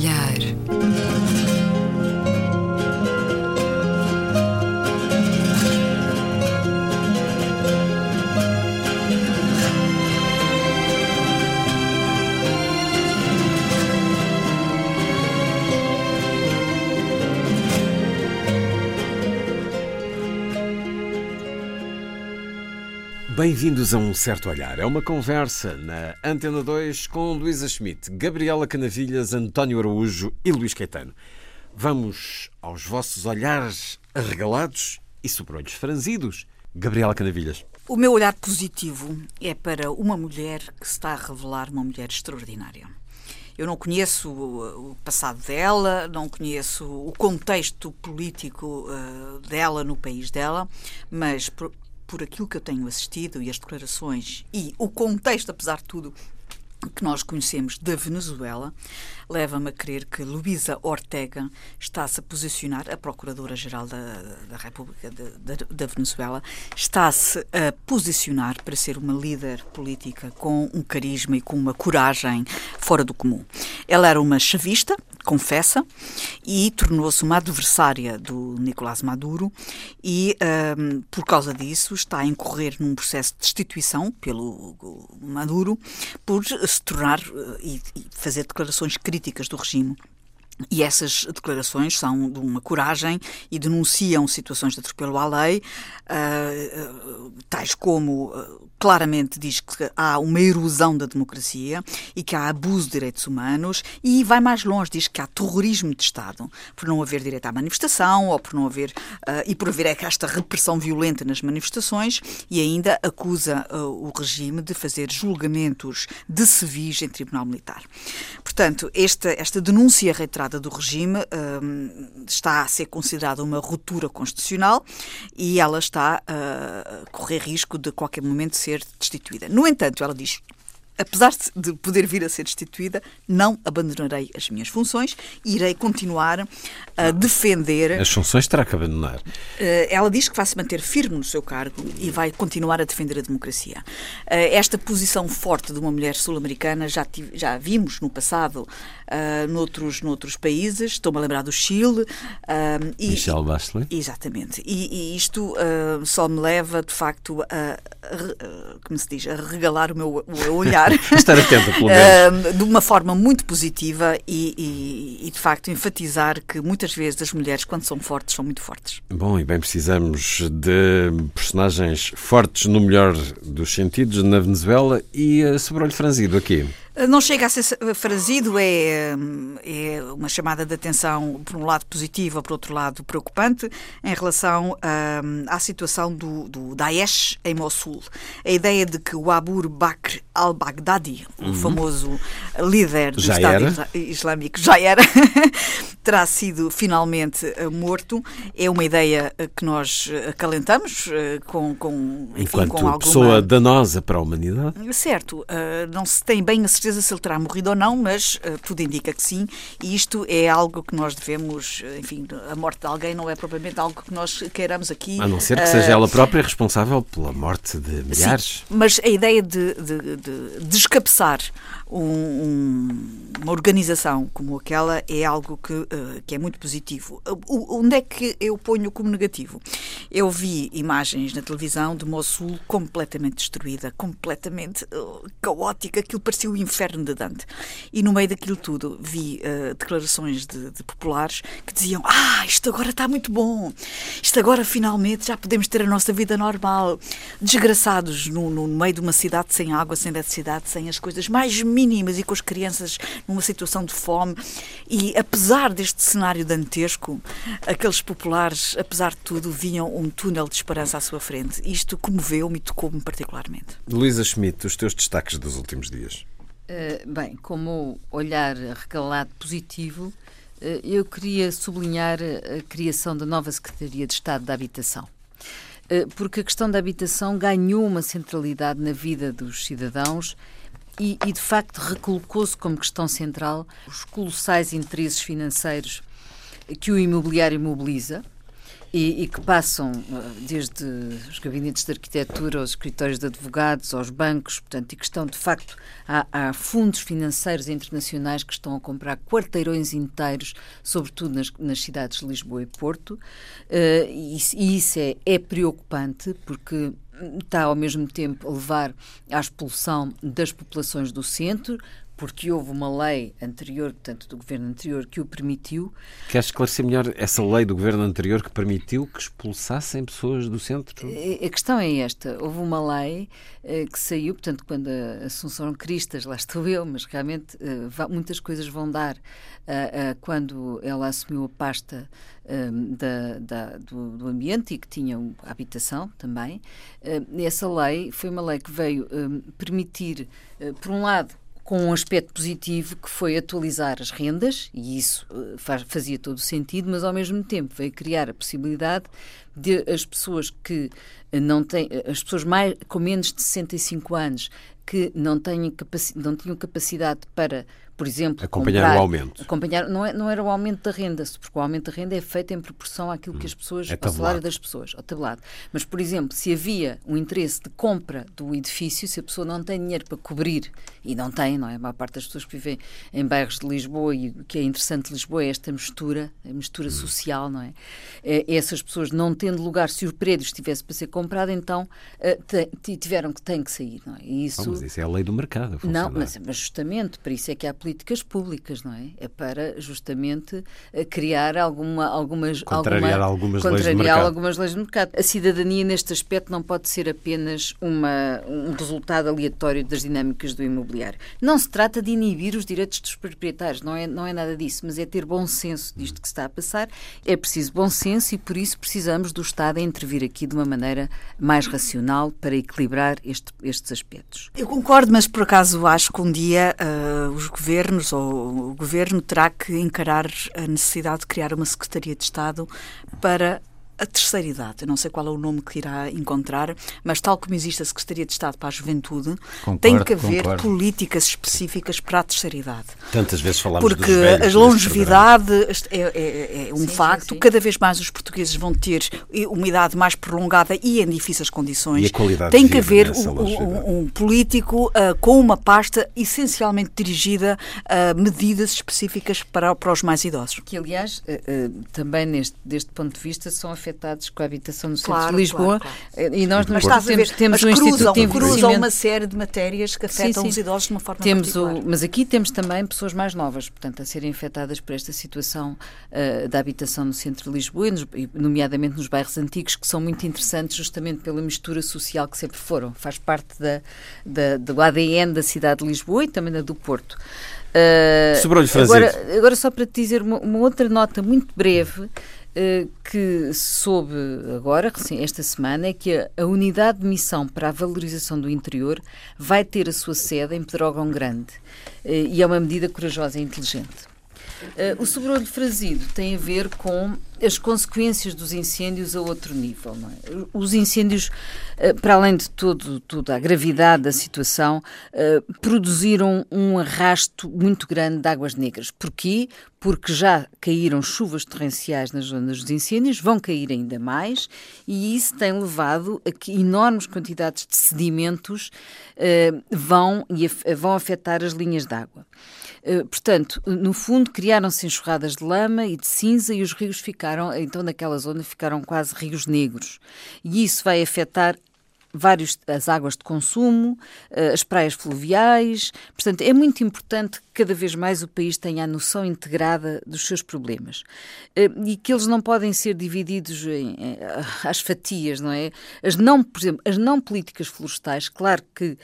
certo Bem-vindos a Um Certo Olhar. É uma conversa na Antena 2 com Luísa Schmidt, Gabriela Canavilhas, António Araújo e Luís Caetano. Vamos aos vossos olhares arregalados e sobrolhos franzidos. Gabriela Canavilhas. O meu olhar positivo é para uma mulher que se está a revelar uma mulher extraordinária. Eu não conheço o passado dela, não conheço o contexto político uh, dela no país dela, mas por aquilo que eu tenho assistido e as declarações e o contexto, apesar de tudo, que nós conhecemos da Venezuela, leva-me a crer que Luísa Ortega está-se a posicionar, a Procuradora-Geral da, da República da Venezuela, está-se a posicionar para ser uma líder política com um carisma e com uma coragem fora do comum. Ela era uma chavista, confessa, e tornou-se uma adversária do Nicolás Maduro e, um, por causa disso, está a incorrer num processo de destituição pelo Maduro por se tornar uh, e, e fazer declarações críticas do regime e essas declarações são de uma coragem e denunciam situações de atropelo à lei, uh, tais como uh, claramente diz que há uma erosão da democracia e que há abuso de direitos humanos e vai mais longe, diz que há terrorismo de Estado por não haver direito à manifestação ou por não haver uh, e por haver esta repressão violenta nas manifestações e ainda acusa o regime de fazer julgamentos de civis em tribunal militar. Portanto, esta, esta denúncia reiterada do regime um, está a ser considerada uma ruptura constitucional e ela está a correr risco de qualquer momento ser destituída. No entanto, ela diz apesar de poder vir a ser destituída, não abandonarei as minhas funções e irei continuar a defender. As funções terá que abandonar. Eh, ela diz que vai se manter firme no seu cargo e vai continuar a defender a democracia. Eh, esta posição forte de uma mulher sul-americana já, já vimos no passado uh, noutros, noutros países, estou-me a lembrar do Chile. Uh, e, Michelle Bachelet. Exatamente. E, e isto uh, só me leva, de facto, a, a, como se diz, a regalar o meu, o meu olhar. Estar atenta, pelo menos. de uma forma muito positiva e, e, e, de facto, enfatizar que muitas vezes as mulheres, quando são fortes, são muito fortes. Bom, e bem precisamos de personagens fortes no melhor dos sentidos na Venezuela e sobre olho franzido aqui. Não chega a ser frazido, é, é uma chamada de atenção, por um lado positiva, por outro lado preocupante, em relação um, à situação do, do Daesh em Mossul. A ideia de que o Abu Bakr al-Baghdadi, uhum. o famoso líder do já Estado era. Islâmico, já era, terá sido finalmente eh, morto, é uma ideia eh, que nós acalentamos eh, com, com, enfim, Enquanto com alguma... pessoa danosa para a humanidade. Certo, não se tem bem a certeza se ele terá morrido ou não, mas uh, tudo indica que sim, e isto é algo que nós devemos, eh, enfim, a morte de alguém não é propriamente algo que nós queiramos aqui. A não ser que seja ela própria responsável pela morte de milhares. Sim, mas a ideia de, de, de um, um, uma organização como aquela é algo que, que é muito positivo. Onde é que eu ponho como negativo? Eu vi imagens na televisão de Mossul completamente destruída, completamente caótica, aquilo parecia o inferno de Dante. E no meio daquilo tudo vi declarações de, de, populares que diziam: Ah, isto agora está muito bom, isto agora finalmente já podemos ter a nossa vida normal. Desgraçados no, no meio de uma cidade sem água, sem eletricidade, sem as coisas mais mínimas e com as crianças numa situação de fome. E apesar deste cenário dantesco, aqueles populares, apesar de tudo, viam um túnel de esperança à sua frente. Isto comoveu-me e tocou-me particularmente. Luísa Schmidt, os teus destaques dos últimos dias. Uh, bem, como olhar recalado positivo, uh, eu queria sublinhar a criação da nova Secretaria de Estado da Habitação. Eh, porque a questão da habitação ganhou uma centralidade na vida dos cidadãos e, e de facto recolocou-se como questão central os colossais interesses financeiros que o imobiliário mobiliza e, e, que passam desde os gabinetes de arquitetura, aos escritórios de advogados, aos bancos, portanto, e que estão de facto há, há, fundos financeiros internacionais que estão a comprar quarteirões inteiros, sobretudo nas, nas cidades de Lisboa e Porto, uh, e, e, isso é, é preocupante porque está ao mesmo tempo a levar à expulsão das populações do centro, porque houve uma lei anterior, portanto, do governo anterior, que o permitiu. Queres esclarecer melhor essa lei do governo anterior que permitiu que expulsassem pessoas do centro? A questão é esta: houve uma lei eh, que saiu, portanto, quando a Assunção Cristas, lá estou eu, mas realmente eh, muitas coisas vão dar eh, quando ela assumiu a pasta da, da, do, do, ambiente e que tinha a habitação também. essa lei foi uma lei que veio permitir, por um lado, com um aspecto positivo que foi atualizar as rendas, e isso uh, faz, fazia todo o sentido, mas ao mesmo tempo veio criar a possibilidade de as pessoas que não têm, as pessoas mais, com menos de 65 anos que não, têm não tinham capacidade para por exemplo, acompanhar comprar, o aumento. Acompanhar, não, é, não era o aumento da renda, porque o aumento da renda é feito em proporção àquilo que as pessoas, é ao salário das pessoas, ao tabelado. Mas, por exemplo, se havia um interesse de compra do edifício, se a pessoa não tem dinheiro para cobrir, e não tem, não é? A maior parte das pessoas que vivem em bairros de Lisboa, e o que é interessante de Lisboa é esta mistura, a mistura hum. social, não é? é? Essas pessoas não tendo lugar, se o prédio estivesse para ser comprado, então uh, tiveram que, têm que sair, não é? E isso... Oh, mas isso é a lei do mercado. Não, mas, mas justamente, por isso é que há políticas públicas, não é? É para justamente eh, criar alguma, algumas. Contrariar alguma, algumas contrariar leis algumas leis do mercado. A cidadania, neste aspecto, não pode ser apenas uma, um resultado aleatório das dinâmicas do imobiliário. Não se trata de inibir os direitos dos proprietários, não é, não é nada disso, mas é ter bom senso disto que está a passar. É preciso bom senso e, por isso, precisamos do Estado a intervir aqui de uma maneira mais racional para equilibrar este, estes aspectos. Eu concordo, mas por acaso acho que um dia uh, os governos ou o governo terá que encarar a necessidade de criar uma Secretaria de Estado para a terceira idade. Eu não sei qual é o nome que irá encontrar, mas tal como existe a Secretaria de Estado para a Juventude, concordo, tem que haver concordo. políticas específicas para a terceira idade. Tantas vezes falamos Porque a longevidade é, é, é, um sim, facto. Sim, sim. Cada vez mais os portugueses vão ter uma idade mais prolongada e em difíceis condições. E a qualidade tem que haver um, um, um, político uh, com uma pasta essencialmente dirigida a medidas específicas para, para os mais idosos. Que, aliás, uh, uh, também neste, deste ponto de vista, são afetados afetados com a habitação no centro claro, de Lisboa. Claro, claro. E nós mas temos, temos, temos um cruzam, Instituto cruzam uma série de matérias que afetam sim, sim. os idosos de uma forma temos particular. O, mas aqui temos também pessoas mais novas, portanto, a serem afetadas por esta situação uh, da habitação no centro de Lisboa, e nos, nomeadamente nos bairros antigos, que são muito interessantes justamente pela mistura social que sempre foram. Faz parte da, da, do ADN da cidade de Lisboa e também da do Porto. Uh, agora, agora, só para te dizer uma, uma outra nota muito breve eh, que soube agora, esta semana, é que a, Unidade de Missão para a Valorização do Interior vai ter a sua sede em Pedrógão Grande. Eh, e é uma medida corajosa e inteligente. Uh, o sobrolho frazido tem a ver com as consequências dos incêndios a outro nível. É? Os incêndios, uh, para além de todo, toda a gravidade da situação, uh, produziram um arrasto muito grande de águas negras. Porquê? Porque já caíram chuvas torrenciais nas zonas dos incêndios, vão cair ainda mais, e isso tem levado a que enormes quantidades de sedimentos vão, vão afetar as linhas de água. Eh, portanto, no fundo, criaram-se enxurradas de lama e de cinza e os rios ficaram, então naquela zona, ficaram quase rios negros. E isso vai afetar vários as águas de consumo, eh, as praias fluviais. Portanto, é muito importante que cada vez mais o país tenha a noção integrada dos seus problemas eh, e que eles não podem ser divididos em, em, às fatias, não é? As não, por exemplo, as não políticas florestais, claro que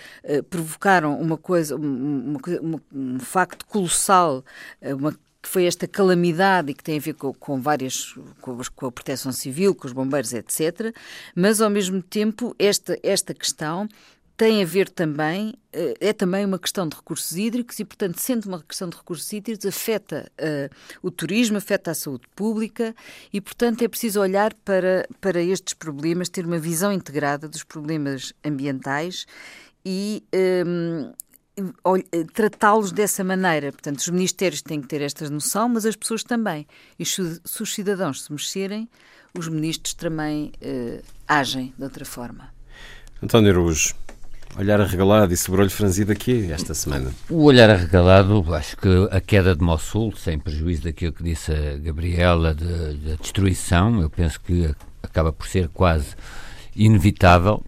provocaram uma coisa, uma, uma, um facto colossal, uma que foi esta calamidade e que tem a ver com, com várias, com, com, a proteção civil, com os bombeiros, etc. Mas, ao mesmo tempo, esta, esta questão tem a ver também, eh, é também uma questão de recursos hídricos e, portanto, sendo uma questão de recursos hídricos, afeta uh, o turismo, afeta a saúde pública e, portanto, é preciso olhar para, para estes problemas, ter uma visão integrada dos problemas ambientais e um, ehm, tratá-los dessa maneira. Portanto, os ministérios têm que ter esta noção, mas as pessoas também. E se, se os cidadãos se mexerem, os ministros também uh, agem de outra forma. António Araújo, olhar arregalado e sobrolho franzido aqui esta semana. O olhar arregalado, acho que a queda de Mossul, sem prejuízo daquilo que disse a Gabriela, da destruição, eu penso que acaba por ser quase inevitável.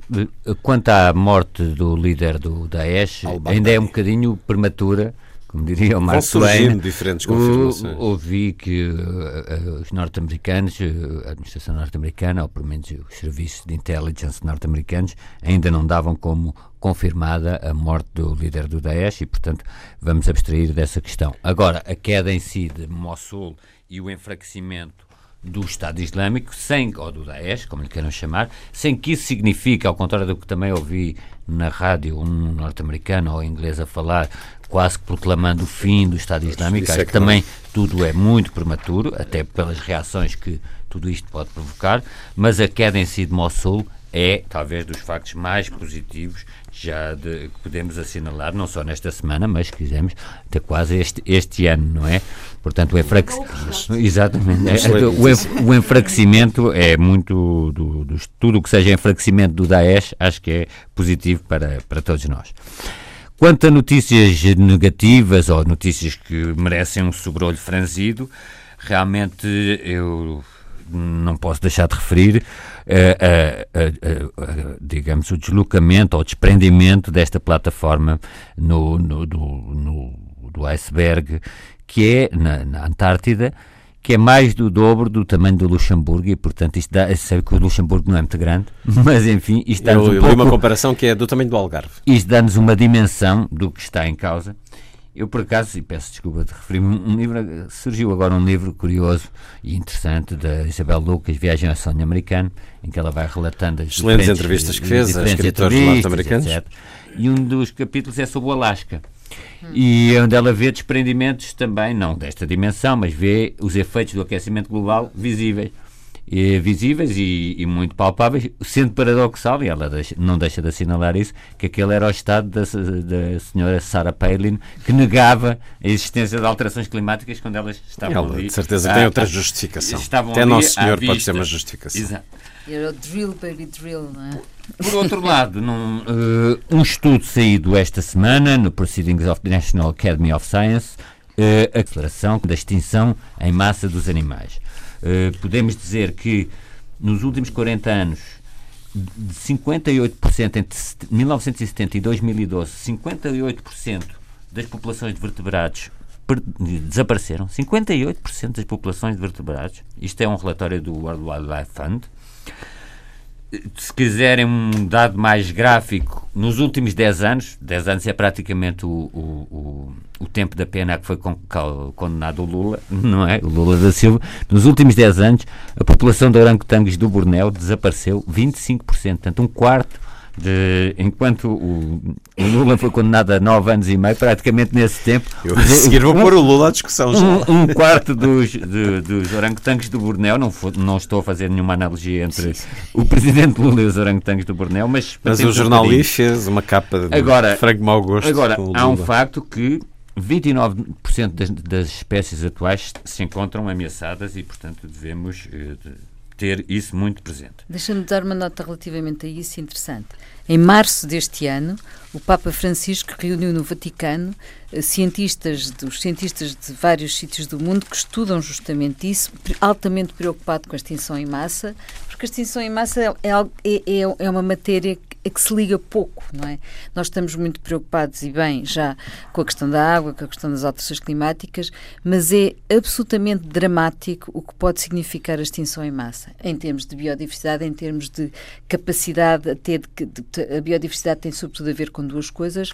Quanto à morte do líder do Daesh, ainda é um bocadinho prematura como diria o Mark Twain, diferentes confirmações. ouvi que uh, os norte-americanos, a administração norte-americana, ou pelo menos os serviços de intelligence norte-americanos, ainda não davam como confirmada a morte do líder do Daesh e, portanto, vamos abstrair dessa questão. Agora, a queda em si de Mossul e o enfraquecimento do Estado Islâmico, sem, ou do Daesh, como lhe queiram chamar, sem que isso signifique, ao contrário do que também ouvi na rádio um norte-americano ou inglês a falar, quase proclamando o fim do Estado Islâmico. Acho é que também tudo é muito prematuro, até pelas reações que tudo isto pode provocar, mas a queda em si de Mossul é talvez dos factos mais positivos já de, que podemos assinalar, não só nesta semana, mas quisermos até quase este, este ano, não é? Portanto, o enfraquecimento. Exatamente. É, o, o enfraquecimimento é muito. Do, do, tudo o que seja enfraquecimento do Daesh, acho que é positivo para, para todos nós. Quanto a notícias negativas ou notícias que merecem um sobrolho franzido, realmente eu não posso deixar de referir, uh, uh, uh, digamos, o deslocamento ou desprendimento desta plataforma no, no, do, no, do iceberg, que é na, na Antártida, que é mais do dobro do tamanho do Luxemburgo e, portanto, isto dá, sabe que o Luxemburgo não é muito grande, mas enfim, isto dá-nos um pouco... uma comparação que é do tamanho do Algarve. Isto dá-nos uma dimensão do que está em causa. Eu, por acaso, e peço desculpa de referir um livro, surgiu agora um livro curioso e interessante da Isabel Lucas, Viagem ao Sonho Americano, em que ela vai relatando as Excelentes entrevistas que fez a escritores norte-americanos. E um dos capítulos é sobre o Alasca. E onde ela vê desprendimentos também, não desta dimensão, mas vê os efeitos do aquecimento global visíveis. E, visíveis e, e, muito palpáveis, sendo paradoxal, e ela deixa, não deixa de assinalar isso, que aquele era o estado da, da senhora Sarah Palin, que negava a existência de alterações climáticas quando elas estavam ela, ali. De certeza tem outra justificação. Até Nosso Senhor pode ser uma justificação. Exato. Era o drill, baby drill, não é? Por outro lado, num, uh, um estudo saído esta semana no Proceedings of the National Academy of Science, uh, a declaração da extinção em massa dos animais. Uh, podemos dizer que nos últimos 40 anos, de 58%, entre 1970 e 2012, 58% das populações de vertebrados desapareceram. 58% das populações de vertebrados. Isto é um relatório do World Wildlife Fund se quiserem um dado mais gráfico, nos últimos 10 anos, 10 anos é praticamente o, o, o, o tempo da pena que foi condenado o Lula, não é? O Lula da Silva. Nos últimos 10 anos, a população de orangotangos do Bornéu desapareceu 25%, portanto, um quarto de, enquanto o, o, Lula foi condenado a nove anos e meio, praticamente nesse tempo. Eu a seguir vou um, pôr o Lula à discussão já. Um, um quarto dos, de, dos orangotangos do Bornéu, não, não estou a fazer nenhuma analogia entre o presidente Lula e os orangotangos do Bornéu, mas. Mas o jornal um fez uma capa de agora, frango mau gosto. Agora, há um facto que 29% das, das espécies atuais se encontram ameaçadas e, portanto, devemos. Eh, ter isso muito presente. Deixa-me dar uma nota relativamente a isso interessante. Em março deste ano, o Papa Francisco reuniu no Vaticano cientistas, os cientistas de vários sítios do mundo que estudam justamente isso, altamente preocupado com a extinção em massa, porque a extinção em massa é, é, é, é uma matéria a que se liga pouco, não é? Nós estamos muito preocupados e bem já com a questão da água, com a questão das alterações climáticas, mas é absolutamente dramático o que pode significar a extinção em massa, em termos de biodiversidade, em termos de capacidade a ter de, de, a biodiversidade tem sobretudo a ver com duas coisas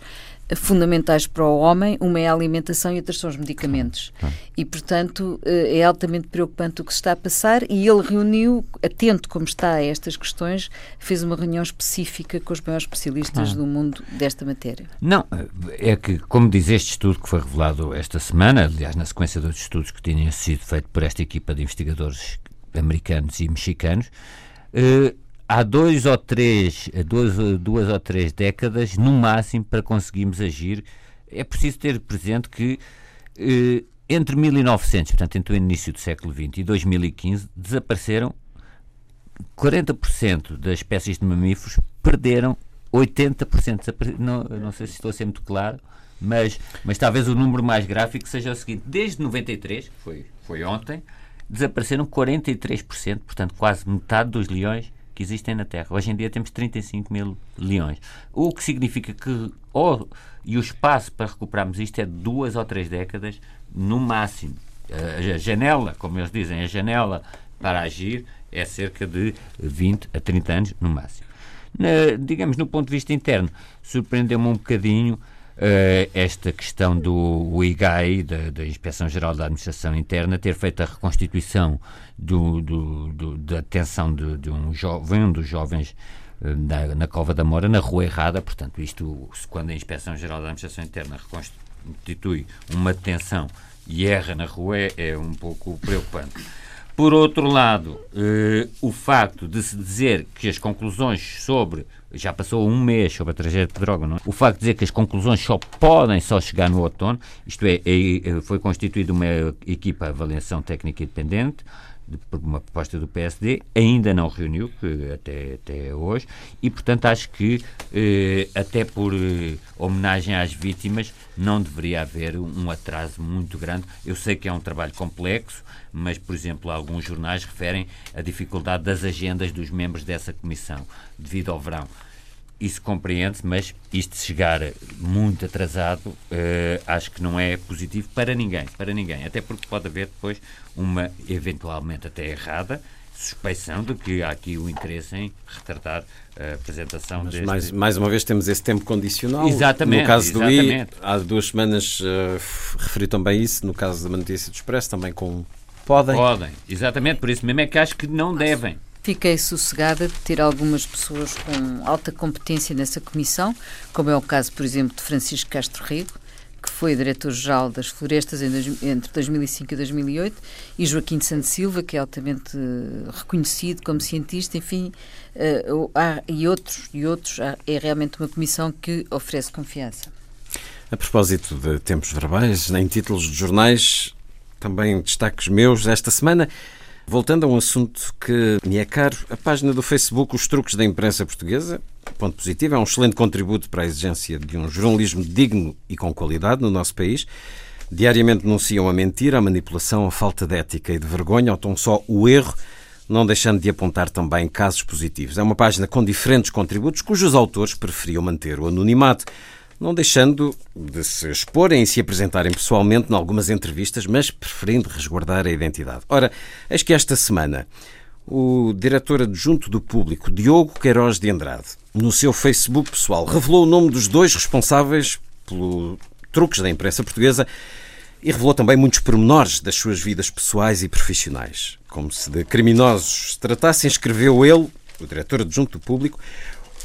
fundamentais para o homem, uma é a alimentação e outras são os medicamentos. E, portanto, eh, é altamente preocupante o que se está a passar e ele reuniu, atento como está a estas questões, fez uma reunião específica com os maiores especialistas do mundo desta matéria. Não, é que, como diz este estudo que foi revelado esta semana, aliás, na sequência dos estudos que tinham sido feito por esta equipa de investigadores americanos e mexicanos, eh, há dois ou três, duas, duas ou três décadas, no máximo, para conseguirmos agir é preciso ter presente que eh, entre 1900, portanto, entre o início do século XX e 2015, desapareceram 40% das espécies de mamíferos, perderam 80%. Não, não sei se estou a ser muito claro, mas, mas talvez o número mais gráfico seja o seguinte: desde 93, que foi, foi ontem, desapareceram 43%, portanto, quase metade dos leões que existem na Terra. Hoje em dia temos 35 mil leões. O que significa que oh, e o espaço para recuperarmos isto é duas ou três décadas no máximo. A janela, como eles dizem, a janela para agir é cerca de 20 a 30 anos no máximo. Na, digamos, no ponto de vista interno, surpreendeu-me um bocadinho uh, esta questão do IGAI, da, da Inspeção-Geral da Administração Interna, ter feito a reconstituição do, do, do da detenção de, de, um jovem, um dos jovens uh, na, na, Cova da Mora, na rua errada. Portanto, isto, quando a Inspeção-Geral da Administração Interna reconstitui uma detenção e erra na rua, é, é um pouco preocupante. Por outro lado, eh, o facto de se dizer que as conclusões sobre já passou um mês sobre a tragédia de droga, não é? O facto de dizer que as conclusões só podem só chegar no outono, isto é, é foi constituída uma equipa de avaliação técnica independente, por uma proposta do PSD, ainda não reuniu, até, até hoje, e portanto acho que, eh, até por eh, homenagem às vítimas, não deveria haver um atraso muito grande. Eu sei que é um trabalho complexo, mas, por exemplo, alguns jornais referem a dificuldade das agendas dos membros dessa comissão, devido ao verão. Isso compreende-se, mas isto chegar muito atrasado, eh, acho que não é positivo para ninguém, para ninguém. Até porque pode haver depois uma, eventualmente até errada, suspeição de que há aqui o interesse em retardar a apresentação Mas deste... mais, mais uma vez temos esse tempo condicional. Exatamente. No caso exatamente. do I, há duas semanas uh, referi também isso, no caso da notícia do Expresso, também com podem. Podem, exatamente, por isso mesmo é que acho que não devem. Fiquei sossegada de ter algumas pessoas com alta competência nessa comissão, como é o caso, por exemplo, de Francisco Castro Rigo, que foi diretor-geral das florestas entre 2005 e 2008, e Joaquim de Santos Silva, que é altamente reconhecido como cientista, enfim, há, e outros, e outros, é realmente uma comissão que oferece confiança. A propósito de tempos verbais, em títulos de jornais, também destaques meus esta semana. Voltando a um assunto que me é caro, a página do Facebook Os Truques da Imprensa Portuguesa, ponto positivo, é um excelente contributo para a exigência de um jornalismo digno e com qualidade no nosso país. Diariamente denunciam a mentira, a manipulação, a falta de ética e de vergonha, ou tão só o erro, não deixando de apontar também casos positivos. É uma página com diferentes contributos cujos autores preferiam manter o anonimato não deixando de se exporem e se apresentarem pessoalmente em algumas entrevistas, mas preferindo resguardar a identidade. Ora, eis que esta semana o diretor adjunto do público, Diogo Queiroz de Andrade, no seu Facebook pessoal, revelou o nome dos dois responsáveis pelo truques da imprensa portuguesa e revelou também muitos pormenores das suas vidas pessoais e profissionais. Como se de criminosos se tratassem, escreveu ele, o diretor adjunto do público,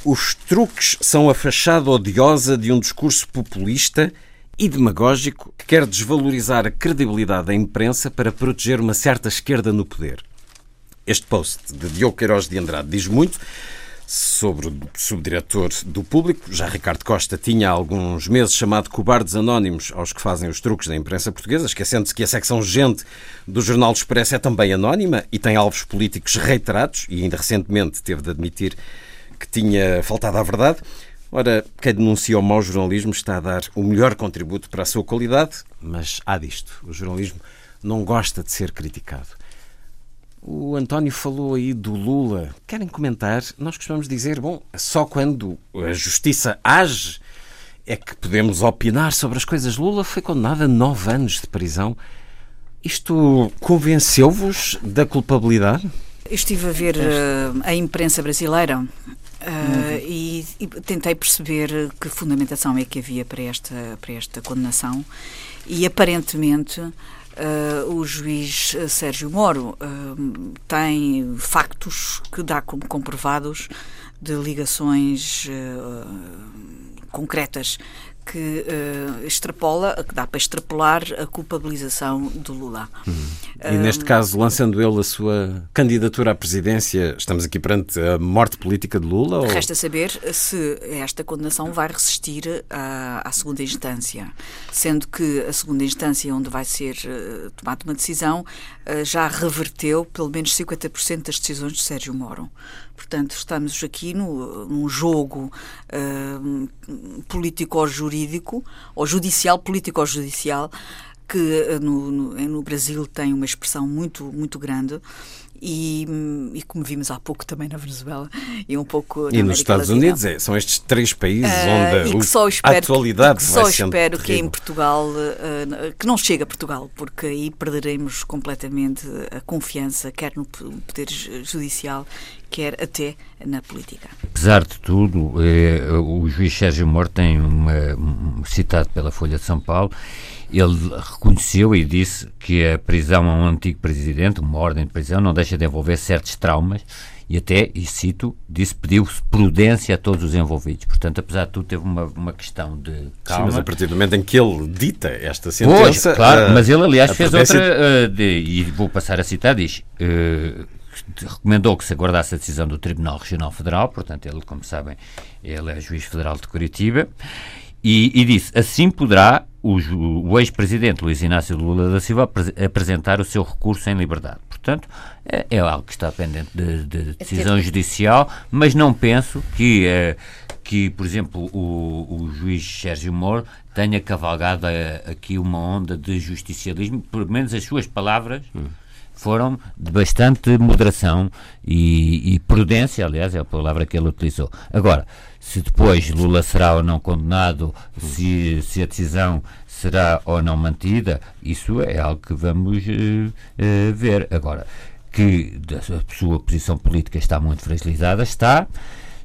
os truques são a fachada odiosa de um discurso populista e demagógico que quer desvalorizar a credibilidade da imprensa para proteger uma certa esquerda no poder. Este post de Diogo Queiroz de Andrade diz muito sobre o subdiretor do público. Já Ricardo Costa tinha há alguns meses chamado cobardes anónimos aos que fazem os truques da imprensa portuguesa, esquecendo-se que a secção gente do Jornal do Expresso é também anónima e tem alvos políticos reiterados e ainda recentemente teve de admitir que tinha faltado à verdade. Ora, quem denuncia o mau jornalismo está a dar o melhor contributo para a sua qualidade, mas há disto. O jornalismo não gosta de ser criticado. O António falou aí do Lula. Querem comentar? Nós costumamos dizer, bom, só quando a justiça age é que podemos opinar sobre as coisas. Lula foi condenado a nove anos de prisão. Isto convenceu-vos da culpabilidade? estive a ver uh, a imprensa brasileira Uh, e, e, tentei perceber que fundamentação é que havia para esta, para esta condenação. E aparentemente uh, o juiz Sérgio Moro uh, tem factos que dá como comprovados de ligações concretas que uh, extrapola, que dá para extrapolar a culpabilização do Lula. Hum. E neste caso, lançando ele a sua candidatura à presidência, estamos aqui perante a morte política de Lula? Ou... Resta saber se esta condenação vai resistir à, à, segunda instância, sendo que a segunda instância onde vai ser uh, tomada uma decisão uh, já reverteu pelo menos 50% das decisões de Sérgio Moro. Portanto, estamos aqui no, num jogo uh, político-jurídico, ou judicial, político-judicial, que uh, no, no, no, Brasil tem uma expressão muito, muito grande. E, e, como vimos há pouco também na Venezuela e um pouco e nos Estados Latina. Unidos é, são estes três países uh, onde que a atualidade que, que vai só espero terrível. que em Portugal uh, que não chegue a Portugal porque aí perderemos completamente a confiança quer no poder judicial quer até na política. Apesar de tudo, eh, o juiz Sérgio Moro tem uma, um, citado pela Folha de São Paulo, ele reconheceu e disse que a prisão a um antigo presidente, uma ordem de prisão, não deixa de envolver certos traumas e até, e cito, disse pediu-se prudência a todos os envolvidos. Portanto, apesar de tudo, teve uma, uma questão de calma. Sim, mas a partir do momento em que ele dita esta sentença... Pois, claro, uh, mas ele, aliás, fez outra, uh, de, e vou passar a citar, diz... Uh, recomendou que se aguardasse a decisão do Tribunal Regional Federal, portanto, ele, como sabem, ele é juiz federal de Curitiba, e, e disse: assim poderá o, o ex-presidente Luiz Inácio Lula da Silva apresentar o seu recurso em liberdade. Portanto, é, é algo que está pendente de, de decisão judicial, mas não penso que. Eh, que, por exemplo, o, o juiz Sérgio Moro tenha cavalgado eh, aqui uma onda de justicialismo, pelo menos as suas palavras hum foram de bastante moderação e, e, prudência, aliás, é a palavra que ele utilizou. Agora, se depois Lula será ou não condenado, se, se a decisão será ou não mantida, isso é algo que vamos uh, uh, ver. Agora, que a sua posição política está muito fragilizada, está.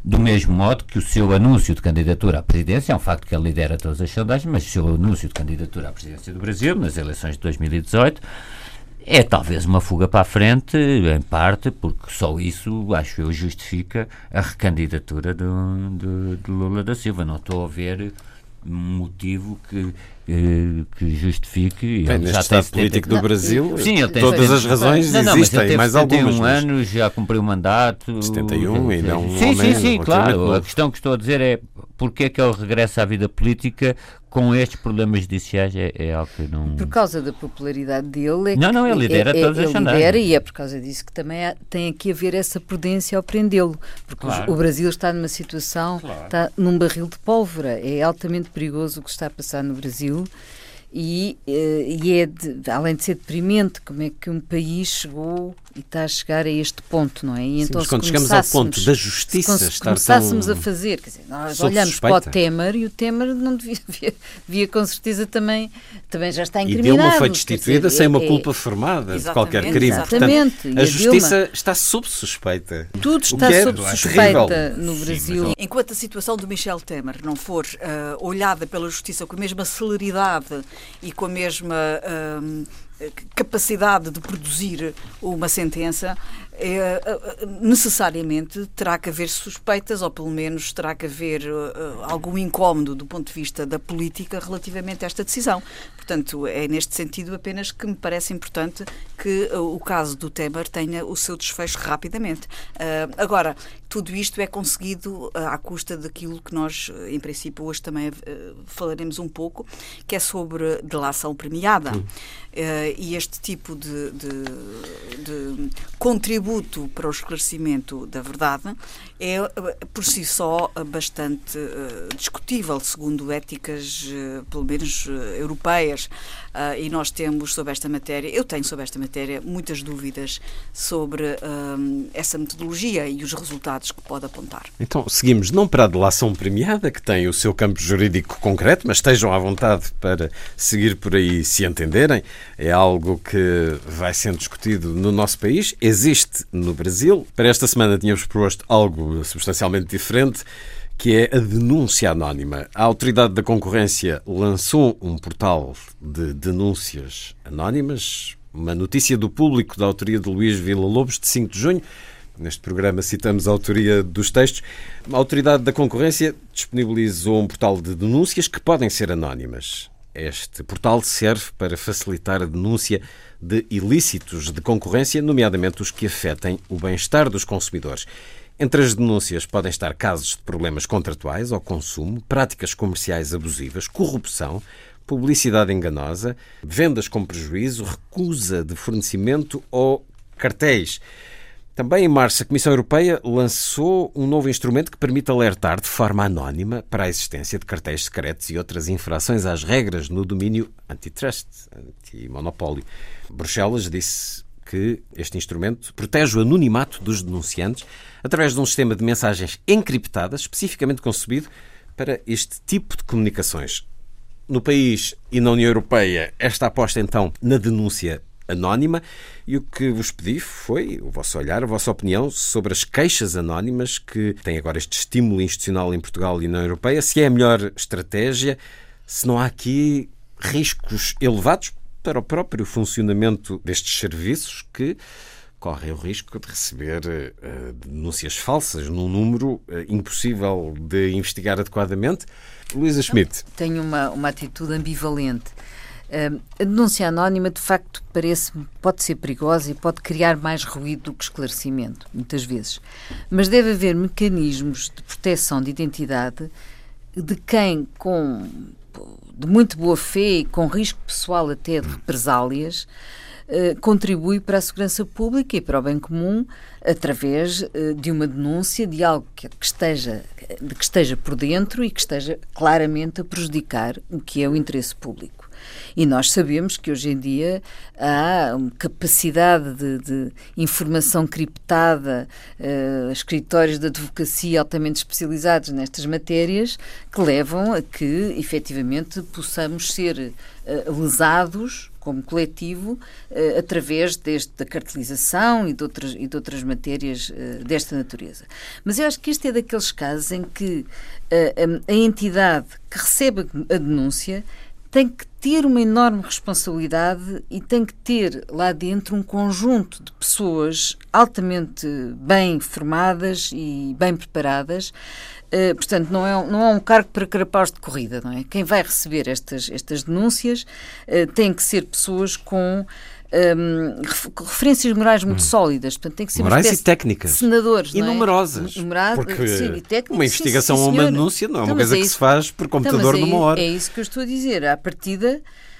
Do mesmo modo que o seu anúncio de candidatura à presidência, é um facto que ele lidera todas as sondagens, mas o seu anúncio de candidatura à presidência do Brasil, nas eleições de 2018, é talvez uma fuga para a frente, em parte, porque só isso, acho eu, justifica a recandidatura do, do, de Lula da Silva. Não estou a ver motivo que, eh, que justifique. Bem, neste estado político do Brasil, sim, ele tem todas as razões não, não, existem, mas mais algumas. 71 anos, já cumpriu o mandato. 71 e não um Sim, homem sim, sim, claro. A questão que estou a dizer é porque é que ele regressa à vida política com estes problemas judiciais é, é, algo que não. Por causa da popularidade dele. É não, não, ele lidera é, todas é, as sondagens. lidera e é por causa disso que também há, tem aqui a ver essa prudência ao prendê-lo. Porque claro. o Brasil está numa situação, claro. está num barril de pólvora. É altamente perigoso o que está a passar no Brasil. E, eh, e é, de, além de ser deprimente, como é que um país chegou e está a chegar a este ponto, não é? E Sim, então, quando chegamos ao ponto da justiça se estar começássemos tão... a fazer, quer dizer, nós olhamos suspeita. para o Temer e o Temer não devia, devia, devia, com certeza também, também já está incriminado. E Dilma foi destituída dizer, sem é, uma culpa é, formada de qualquer crime. Exatamente. Portanto, a, a justiça Dilma, está sob suspeita. Tudo está é sob suspeita no Brasil. Sim, Enquanto a situação do Michel Temer não for uh, olhada pela justiça com a mesma celeridade e com a mesma uh, capacidade de produzir uma sentença, é, necessariamente terá que haver suspeitas, ou pelo menos terá que haver uh, algum incómodo do ponto de vista da política relativamente a esta decisão. Portanto, é neste sentido apenas que me parece importante que uh, o caso do Temer tenha o seu desfecho rapidamente. Uh, agora, tudo isto é conseguido à custa daquilo que nós, em princípio, hoje também falaremos um pouco, que é sobre delação premiada. e este tipo de, de, de contribuição contributo para o esclarecimento da verdade é, por si só, bastante uh, discutível, segundo éticas, uh, pelo menos uh, europeias. e nós temos sobre esta matéria, eu tenho sobre esta matéria muitas dúvidas sobre essa metodologia e os resultados que pode apontar. Então, seguimos não para a delação premiada, que tem o seu campo jurídico concreto, mas estejam à vontade para seguir por aí se entenderem. É algo que vai sendo discutido no nosso país. Existe no Brasil. Para esta semana tínhamos proposto algo substancialmente diferente, que é a denúncia anónima. A Autoridade da Concorrência lançou um portal de denúncias anónimas, uma notícia do público da autoria de Luís Vila Lobos, de 5 de junho, Neste programa citamos a autoria dos textos. A Autoridade da Concorrência disponibilizou um portal de denúncias que podem ser anónimas. Este portal serve para facilitar a denúncia de ilícitos de concorrência, nomeadamente os que afetem o bem-estar dos consumidores. Entre as denúncias podem estar casos de problemas contratuais ao consumo, práticas comerciais abusivas, corrupção, publicidade enganosa, vendas com prejuízo, recusa de fornecimento ou cartéis. Também em março, a Comissão Europeia lançou um novo instrumento que permite alertar de forma anónima para a existência de cartéis secretos e outras infrações às regras no domínio antitrust, antimonopólio. Bruxelas disse que este instrumento protege o anonimato dos denunciantes através de um sistema de mensagens encriptadas, especificamente concebido para este tipo de comunicações. No país e na União Europeia, esta aposta então na denúncia anónima e o que vos pedi foi o vosso olhar, a vossa opinião sobre as queixas anónimas que têm agora este estímulo institucional em Portugal e na União Europeia, se é a melhor estratégia, se não há aqui riscos elevados para o próprio funcionamento destes serviços que correm o risco de receber uh, denúncias falsas num número uh, impossível de investigar adequadamente. Luísa Schmidt. Tenho uma, uma atitude ambivalente a denúncia anónima, de facto, parece pode ser perigosa e pode criar mais ruído do que esclarecimento, muitas vezes. Mas deve haver mecanismos de proteção de identidade de quem, com de muito boa fé e com risco pessoal até de represálias, eh, contribui para a segurança pública e para o bem comum através eh, de uma denúncia de algo que, esteja, de que esteja por dentro e que esteja claramente a prejudicar o que é o interesse público. E nós sabemos que hoje em dia há uma capacidade de, de informação criptada, uh, escritórios de advocacia altamente especializados nestas matérias, que levam a que efetivamente possamos ser uh, lesados como coletivo uh, através deste, da cartelização e de outras, e de outras matérias uh, desta natureza. Mas eu acho que este é daqueles casos em que uh, a, entidade que recebe a denúncia tem que ter uma enorme responsabilidade e tem que ter lá dentro um conjunto de pessoas altamente bem formadas e bem preparadas. Uh, portanto, não é, não é um cargo para carapaus de corrida, não é? Quem vai receber estas, estas denúncias uh, tem que ser pessoas com um, referências morais muito hum. sólidas. Portanto, tem que ser morais e técnicas. senadores. E não é? numerosas. Numerado, porque sim, técnica, uma investigação sim, ou uma denúncia não é então, uma coisa é que se faz por então, computador então, numa hora. É isso que eu estou a dizer. À partida Uh,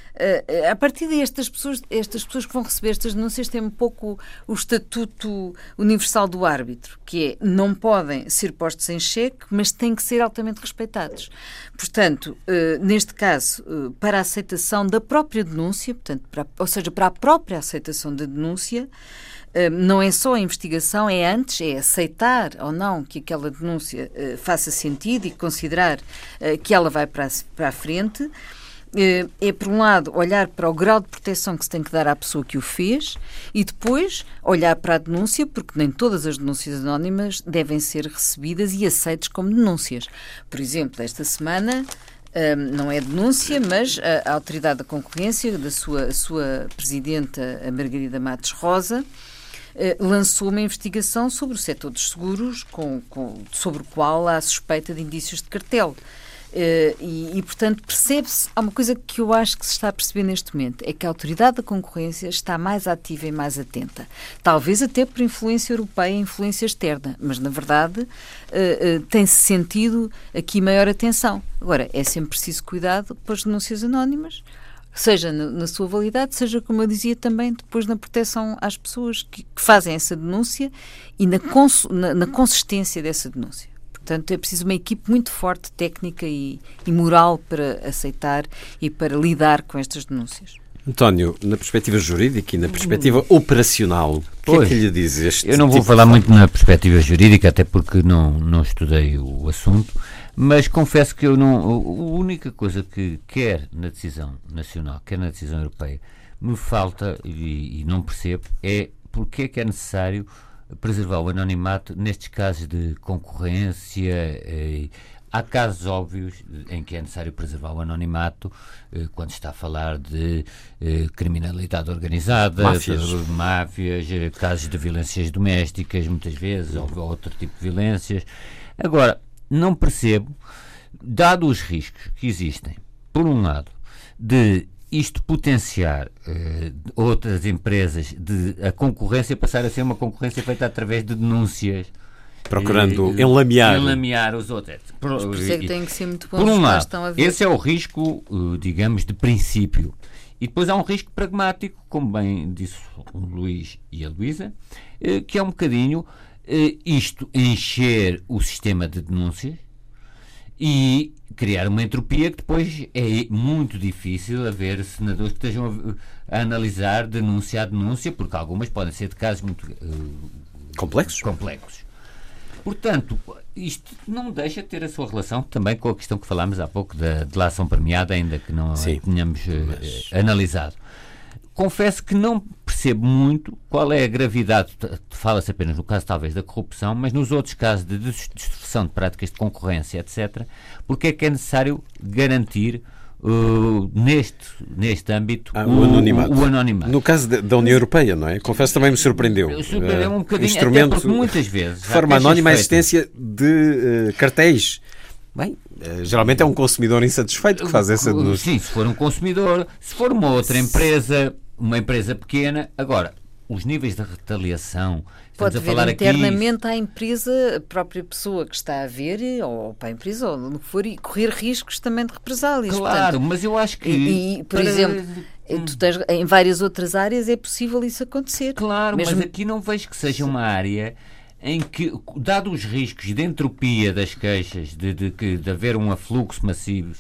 a partir destas pessoas, estas pessoas que vão receber estas denúncias têm um pouco o estatuto universal do árbitro, que é não podem ser postos em xeque, mas têm que ser altamente respeitados. Portanto, uh, neste caso, uh, para a aceitação da própria denúncia, portanto, para, ou seja, para a própria aceitação da denúncia, não é só a investigação, é antes, é aceitar ou não que aquela denúncia faça sentido e considerar que ela vai para a frente é, por um lado, olhar para o grau de proteção que se tem que dar à pessoa que o fez e depois olhar para a denúncia, porque nem todas as denúncias anónimas devem ser recebidas e aceitas como denúncias. Por exemplo, esta semana. Um, não é denúncia, mas a, a, Autoridade da Concorrência, da sua, sua presidenta, a Margarida Matos Rosa, uh, lançou uma investigação sobre o setor dos seguros, com, com, sobre o qual há suspeita de indícios de cartel. Uh, e, e, portanto, percebe-se. Há uma coisa que eu acho que se está a perceber neste momento: é que a autoridade da concorrência está mais ativa e mais atenta. Talvez até por influência europeia, influência externa, mas na verdade uh, uh, tem-se sentido aqui maior atenção. Agora, é sempre preciso cuidado com as denúncias anónimas. Seja na, na sua validade, seja, como eu dizia também, depois na proteção às pessoas que, que fazem essa denúncia e na, cons, na, na consistência dessa denúncia. Portanto, é preciso uma equipe muito forte, técnica e, e moral para aceitar e para lidar com estas denúncias. António, na perspectiva jurídica e na perspectiva operacional, o que é que lhe diz este Eu não vou tipo falar muito na perspectiva jurídica, até porque não, não estudei o assunto, mas confesso que eu não. A única coisa que quer na decisão nacional, quer na decisão europeia, me falta e, e não percebo é porque é que é necessário preservar o anonimato nestes casos de concorrência. Eh, há casos óbvios em que é necessário preservar o anonimato, eh, quando está a falar de eh, criminalidade organizada, máfias, de, máfias eh, casos de violências domésticas, muitas vezes, ou outro tipo de violências. Agora, não percebo, dado os riscos que existem, por um lado, de isto potenciar uh, outras empresas, de a concorrência passar a ser uma concorrência feita através de denúncias. Procurando e, enlamear. enlamear os outros. Por, por isso é que tem que ser muito bom por um lado, esse é o risco, uh, digamos, de princípio. E depois há um risco pragmático, como bem disse o Luís e a Luísa, uh, que é um bocadinho isto encher o sistema de denúncias e criar uma entropia que depois é muito difícil haver senadores que estejam a, a analisar denúncia a denúncia, porque algumas podem ser de casos muito uh, complexos. complexos. Portanto, isto não deixa de ter a sua relação também com a questão que falámos há pouco da delação premiada, ainda que não Sim, a tenhamos uh, mas... analisado confesso que não percebo muito qual é a gravidade, fala-se apenas no caso talvez da corrupção, mas nos outros casos de distorção de práticas de concorrência, etc., porque é que é necessário garantir Uh, neste, neste âmbito ah, o, o, anonimato. o, anonimato. No caso de, da União Europeia, não é? Confesso também me surpreendeu. Surpreendeu um bocadinho, instrumento, até muitas vezes. De forma anónima a existência de uh, cartéis. Bem, uh, geralmente é um consumidor insatisfeito que faz essa denúncia. Sim, se for um consumidor, se for uma outra empresa uma empresa pequena. Agora, os níveis de retaliação. Pode ver internamente aqui... à empresa, a própria pessoa que está a ver, ou para a empresa, ou no que for, e correr riscos também de represálias. Claro, Portanto, mas eu acho que. E, e por para... exemplo. Hum. Tens, em várias outras áreas é possível isso acontecer. Claro, Mesmo... mas aqui não vejo que seja uma área em que, dado os riscos de entropia das queixas, de, de, de, de haver um afluxo massivo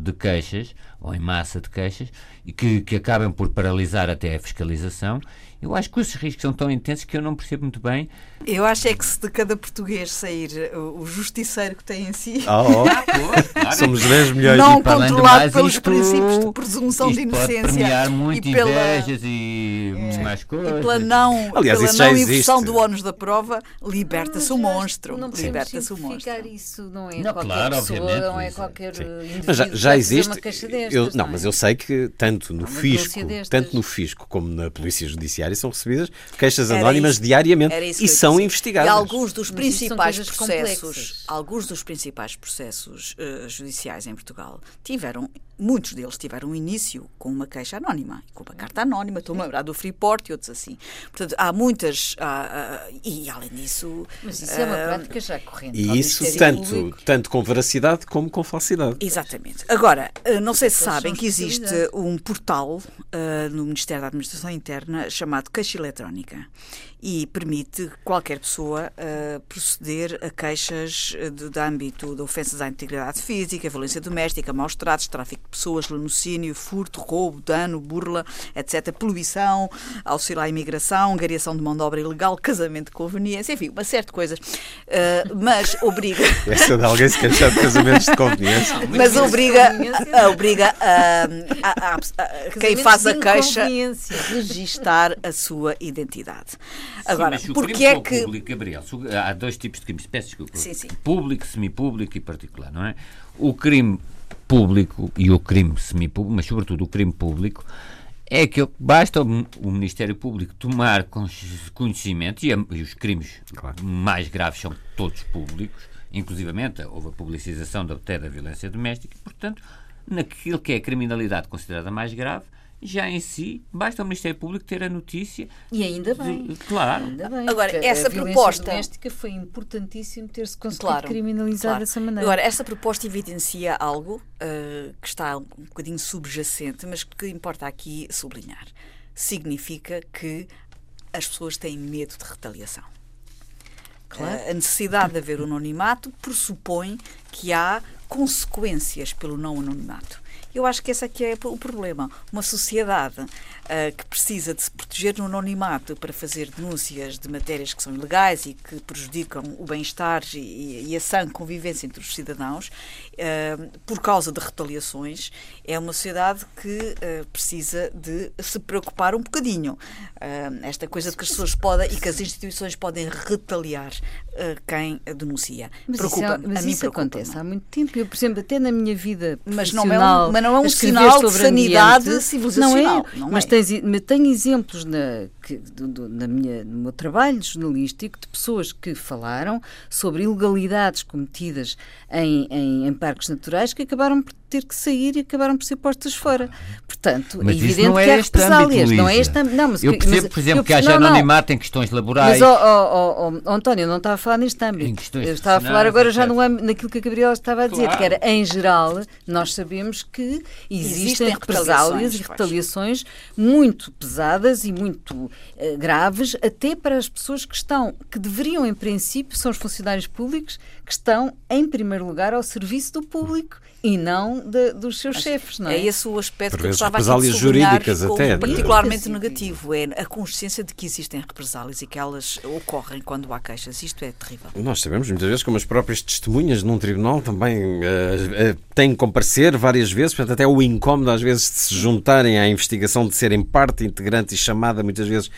de queixas, ou em massa de queixas, e que, que acabem por paralisar até a fiscalização, eu acho que esses riscos são tão intensos que eu não percebo muito bem. Eu acho é que se de cada português sair o justiceiro que tem em si. Oh, oh. Ah, claro. Somos 10 milhões Não e controlado mais, pelos isto, princípios de presunção de inocência. Muito e pela, invejas e é, mais coisas. E pela não, Aliás, pela não inversão do ónus da prova, liberta-se o monstro. Não liberta-se o monstro. isso não é não, qualquer claro, pessoa, não é qualquer Mas já, já existe. Destas, eu, não, não é? mas eu sei que tanto no fisco, tanto no fisco como na polícia judiciária são recebidas queixas era anónimas isso, diariamente e são disse. investigadas. E alguns dos principais processos, alguns dos principais processos uh, judiciais em Portugal tiveram muitos deles tiveram início com uma queixa anónima, com uma carta anónima, estou-me a lembrar do Freeport e outros assim. Portanto, há muitas, há, há, e além disso... Mas isso é uma prática já corrente. E isso tanto, tanto com veracidade como com falsidade. Exatamente. Agora, eh, não sei se sabem que existe um portal uh, no Ministério da Administração Interna chamado Queixa Eletrónica e permite qualquer pessoa uh, proceder a queixas de, de âmbito de ofensas à integridade física, violência doméstica, maus tratos, tráfico de pessoas, lenocínio, furto, roubo, dano, burla, etc., poluição, auxílio à imigração, angariação de mão de obra ilegal, casamento de conveniência, enfim, uma série de coisas. Uh, mas obriga. Essa de alguém se queixar de casamentos de conveniência. mas obriga, obriga a, a, a, a quem faz a queixa registar a sua identidade. Agora, sim, porque é que. Público, Gabriel, há dois tipos de crimes, peço desculpa. Sim, sim. Público, semipúblico e particular, não é? O crime público e o crime semipúblico, mas sobretudo o crime público, é que basta o Ministério Público tomar conhecimento, e, os crimes claro. mais graves são todos públicos, inclusivamente houve a publicização da, até da violência doméstica, portanto, naquilo que é a criminalidade considerada mais grave, já em si, basta o Ministério Público ter a notícia. E ainda bem. De, claro. Ainda bem, Agora, essa a proposta. doméstica foi importantíssimo ter-se conseguido claro, criminalizar claro. dessa maneira. Agora, essa proposta evidencia algo uh, que está um bocadinho subjacente, mas que importa aqui sublinhar. Significa que as pessoas têm medo de retaliação. Claro. Uh, a necessidade de haver o anonimato pressupõe que há consequências pelo não anonimato. Eu acho que esse aqui é o problema. Uma sociedade uh, que precisa de se proteger no anonimato para fazer denúncias de matérias que são ilegais e que prejudicam o bem-estar e, e, a sã convivência entre os cidadãos, uh, por causa de retaliações, é uma sociedade que uh, precisa de se preocupar um bocadinho. esta coisa de que as pessoas podem e que as instituições podem retaliar quem denuncia. Mas preocupa isso, é, mas a mim isso acontece há muito tempo. Eu, por exemplo, até na minha vida mas não é um, mas não é um sinal de sanidade ambiente, civilizacional. Não é, não mas, é. Tens, tenho exemplos na, que, do, na minha, no meu trabalho jornalístico de pessoas que falaram sobre ilegalidades cometidas em, em, em parques naturais que acabaram por ter que sair e acabaram por ser postos fora. Portanto, mas é evidente não é que há represálias. Não é esta, não, mas, eu percebo, mas, por exemplo, eu, que haja anonimato em questões laborais. Mas, oh, oh, oh, oh, António, eu não estava a falar neste âmbito. Eu estava a falar agora já no âmbito, naquilo que a Gabriela estava a dizer, claro. que era, em geral, nós sabemos que existem, existem represálias e retaliações muito pesadas e muito uh, graves, até para as pessoas que estão, que deveriam, em princípio, são os funcionários públicos, que estão, em primeiro lugar, ao serviço do público e não de, dos seus Mas chefes, não é? É esse o aspecto Por que eu estava aqui a jurídicas até. particularmente negativo, é a consciência de que existem represálias e que elas ocorrem quando há queixas. Isto é terrível. Nós sabemos muitas vezes como as próprias testemunhas num tribunal também uh, uh, têm que comparecer várias vezes, portanto até o incómodo às vezes de se juntarem à investigação, de serem parte integrante e chamada muitas vezes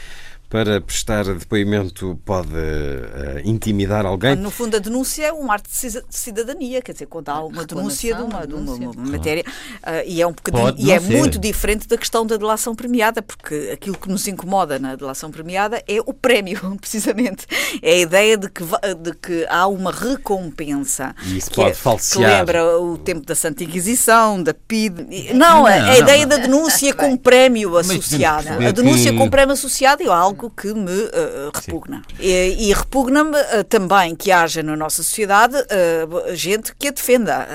para prestar depoimento pode uh, intimidar alguém? No fundo, a denúncia é um arte de cidadania, quer dizer, quando há uma denúncia de uma, de uma, uma matéria, uh, e é um bocadinho, e é ser. muito diferente da questão da delação premiada, porque aquilo que nos incomoda na delação premiada é o prémio, precisamente. É a ideia de que, de que há uma recompensa. E isso pode é, falsear. Que lembra o tempo da Santa Inquisição, da PID. Não, não a, a ideia da denúncia com prémio associada. A denúncia com prémio associado é algo algo que me uh, repugna. E, e repugna-me uh, também que haja na nossa sociedade uh, gente que a defenda,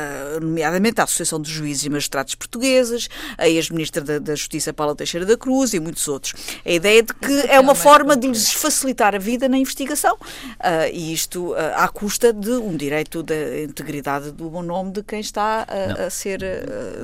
nomeadamente a Associação dos Juízes e Magistrados Portugueses, a ex-ministra da, da, Justiça Paula Teixeira da Cruz e muitos outros. A ideia de que é uma forma de lhes facilitar a vida na investigação e isto à custa de um direito da integridade do bom nome de quem está a ser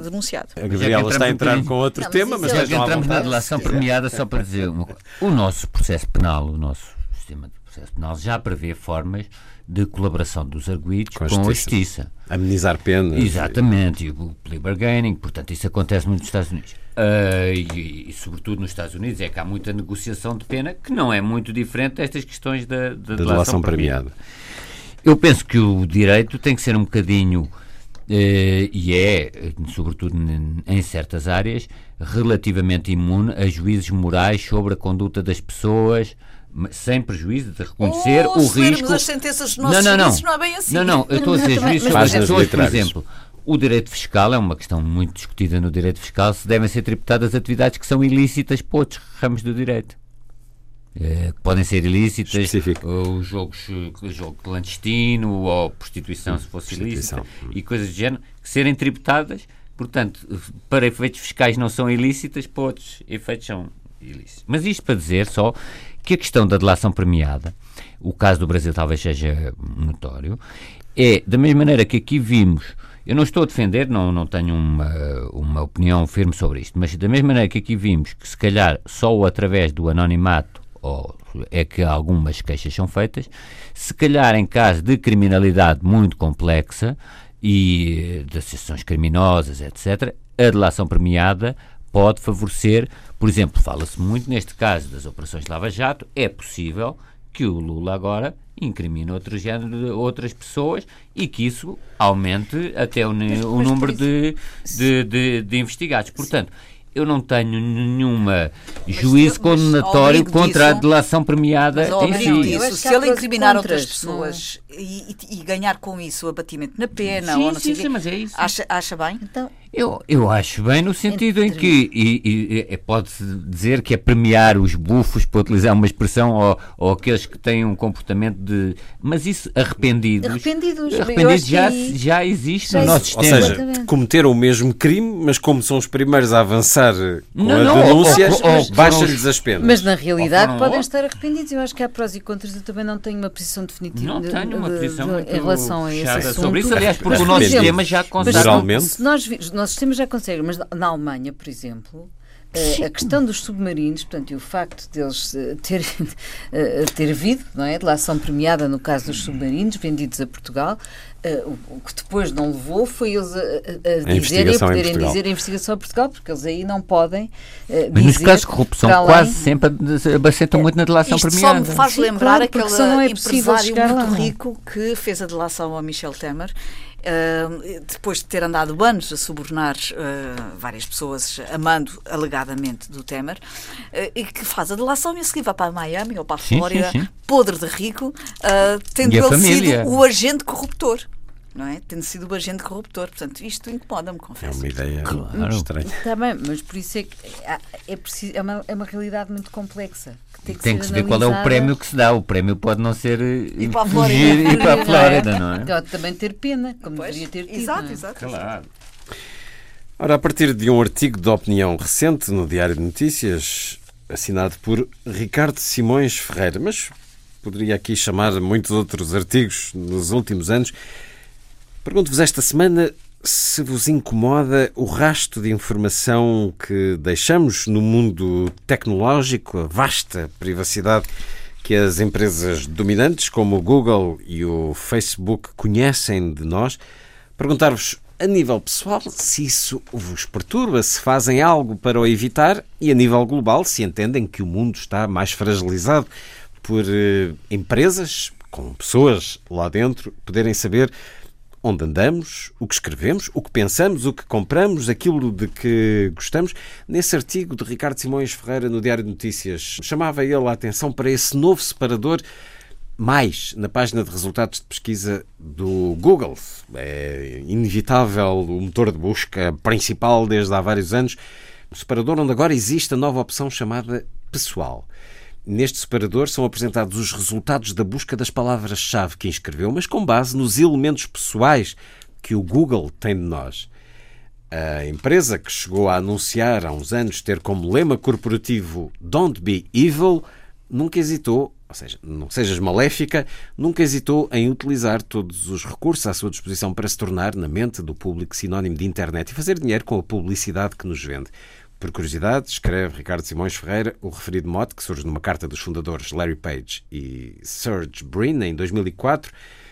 denunciado. A Gabriela está a entrar com outro não, tema, mas, mas entramos na delação premiada só para dizer uma coisa. O nosso processo penal, o nosso sistema de processo penal, já prevê formas de colaboração dos arguídos com, com a justiça. Amenizar penas. Exatamente, e o plea bargaining, portanto, isso acontece muito nos Estados Unidos. Uh, e, e, sobretudo nos Estados Unidos, é que há muita negociação de pena que não é muito diferente destas questões da, da, da delação premiada. premiada. Eu penso que o direito tem que ser um bocadinho Uh, e é, sobretudo em certas áreas, relativamente imune a juízes morais sobre a conduta das pessoas, sem prejuízo de reconhecer oh, o risco. as sentenças dos nossos não, não, não. não é bem assim. Não, não, eu estou a dizer juízes sobre as pessoas, por exemplo. O direito fiscal é uma questão muito discutida no direito fiscal se devem ser tributadas atividades que são ilícitas para outros ramos do direito. Que podem ser ilícitas, Específico. ou jogos, jogo clandestino, ou prostituição, se fosse ilícita, e coisas do género, que serem tributadas, portanto, para efeitos fiscais não são ilícitas, para outros efeitos são ilícitos. Mas isto para dizer só que a questão da delação premiada, o caso do Brasil talvez seja notório, é da mesma maneira que aqui vimos. Eu não estou a defender, não, não tenho uma, uma opinião firme sobre isto, mas da mesma maneira que aqui vimos que, se calhar, só através do anonimato ou é que algumas queixas são feitas, se calhar em caso de criminalidade muito complexa e de associações criminosas, etc., a delação premiada pode favorecer, por exemplo, fala-se muito neste caso das operações Lava Jato, é possível que o Lula agora incrimine outro género de outras pessoas e que isso aumente até o, o número de, de, de, de investigados. Portanto, eu não tenho nenhuma juízo condenatório contra disso, a delação premiada em si. Disso, se ele incriminar outras pessoas e, e, ganhar com isso o abatimento na pena, sim, ou não sim, sim, mas é isso. Acha, acha bem? Então, eu, eu acho bem no sentido Entre... em que e, e, pode-se dizer que é premiar os bufos, para utilizar uma expressão, ou, ou aqueles que têm um comportamento de. Mas isso, arrependidos. Arrependidos, arrependidos já, que... já existe já no nosso sistema. Ou seja, cometeram o mesmo crime, mas como são os primeiros a avançar com não, a não, denúncia, baixa-lhes as penas. Mas na realidade podem estar arrependidos. Eu acho que há prós e contras. Eu também não tenho uma posição definitiva não de, tenho uma de, posição de, em relação a esse assunto. sobre isso. Aliás, porque o nosso sistema já consegue. Geralmente. Nós, nosso sistema já consegue, mas na Alemanha, por exemplo, Uh, a questão dos submarinos, portanto, e o facto deles terem uh, ter havido, não é, delação premiada no caso dos submarinos vendidos a Portugal, Uh, o, que depois não levou foi eles a, a, a dizerem, a poderem dizer a investigação a Portugal, porque eles aí não podem uh, Mas nos casos de corrupção além, quase sempre abacentam muito na delação isto premiada. só me faz lembrar claro, aquele é empresário muito lá, rico que fez a delação a Michel Temer Uh, depois de ter andado anos a subornar uh, várias pessoas, amando alegadamente do Temer, uh, e que faz a delação e a seguir vai para Miami ou para a Flórida, podre de rico, tendo ele sido o agente corruptor não é? Tendo sido o agente corruptor. Portanto, isto incomoda-me, confesso. É uma ideia claro. estranha. Está bem, mas por isso é que é, é, preciso, é, uma, é uma realidade muito complexa. Que tem que, tem que se ver qual é o prémio que se dá. O prémio pode não ser e para a Flórida, e para a Flórida não é? Pode também ter pena, como pois, deveria ter tido. Exato, é? exato. Claro. Ora, a partir de um artigo de opinião recente no Diário de Notícias, assinado por Ricardo Simões Ferreira, mas poderia aqui chamar muitos outros artigos nos últimos anos, Pergunto-vos esta semana se vos incomoda o rasto de informação que deixamos no mundo tecnológico, a vasta privacidade que as empresas dominantes como o Google e o Facebook conhecem de nós. Perguntar-vos a nível pessoal se isso vos perturba, se fazem algo para o evitar e a nível global se entendem que o mundo está mais fragilizado por eh, empresas com pessoas lá dentro poderem saber onde andamos, o que escrevemos, o que pensamos, o que compramos, aquilo de que gostamos. Nesse artigo de Ricardo Simões Ferreira no Diário de Notícias, chamava ele a atenção para esse novo separador mais na página de resultados de pesquisa do Google. É inevitável o motor de busca principal desde há vários anos. O separador onde agora existe a nova opção chamada pessoal. Neste separador são apresentados os resultados da busca das palavras-chave que inscreveu, mas com base nos elementos pessoais que o Google tem de nós. A empresa que chegou a anunciar há uns anos ter como lema corporativo Don't be evil nunca hesitou, ou seja, não sejas maléfica, nunca hesitou em utilizar todos os recursos à sua disposição para se tornar, na mente do público, sinónimo de internet e fazer dinheiro com a publicidade que nos vende. Por curiosidade, escreve Ricardo Simões Ferreira o referido mote, que surge numa carta dos fundadores Larry Page e Serge Brin em 2004,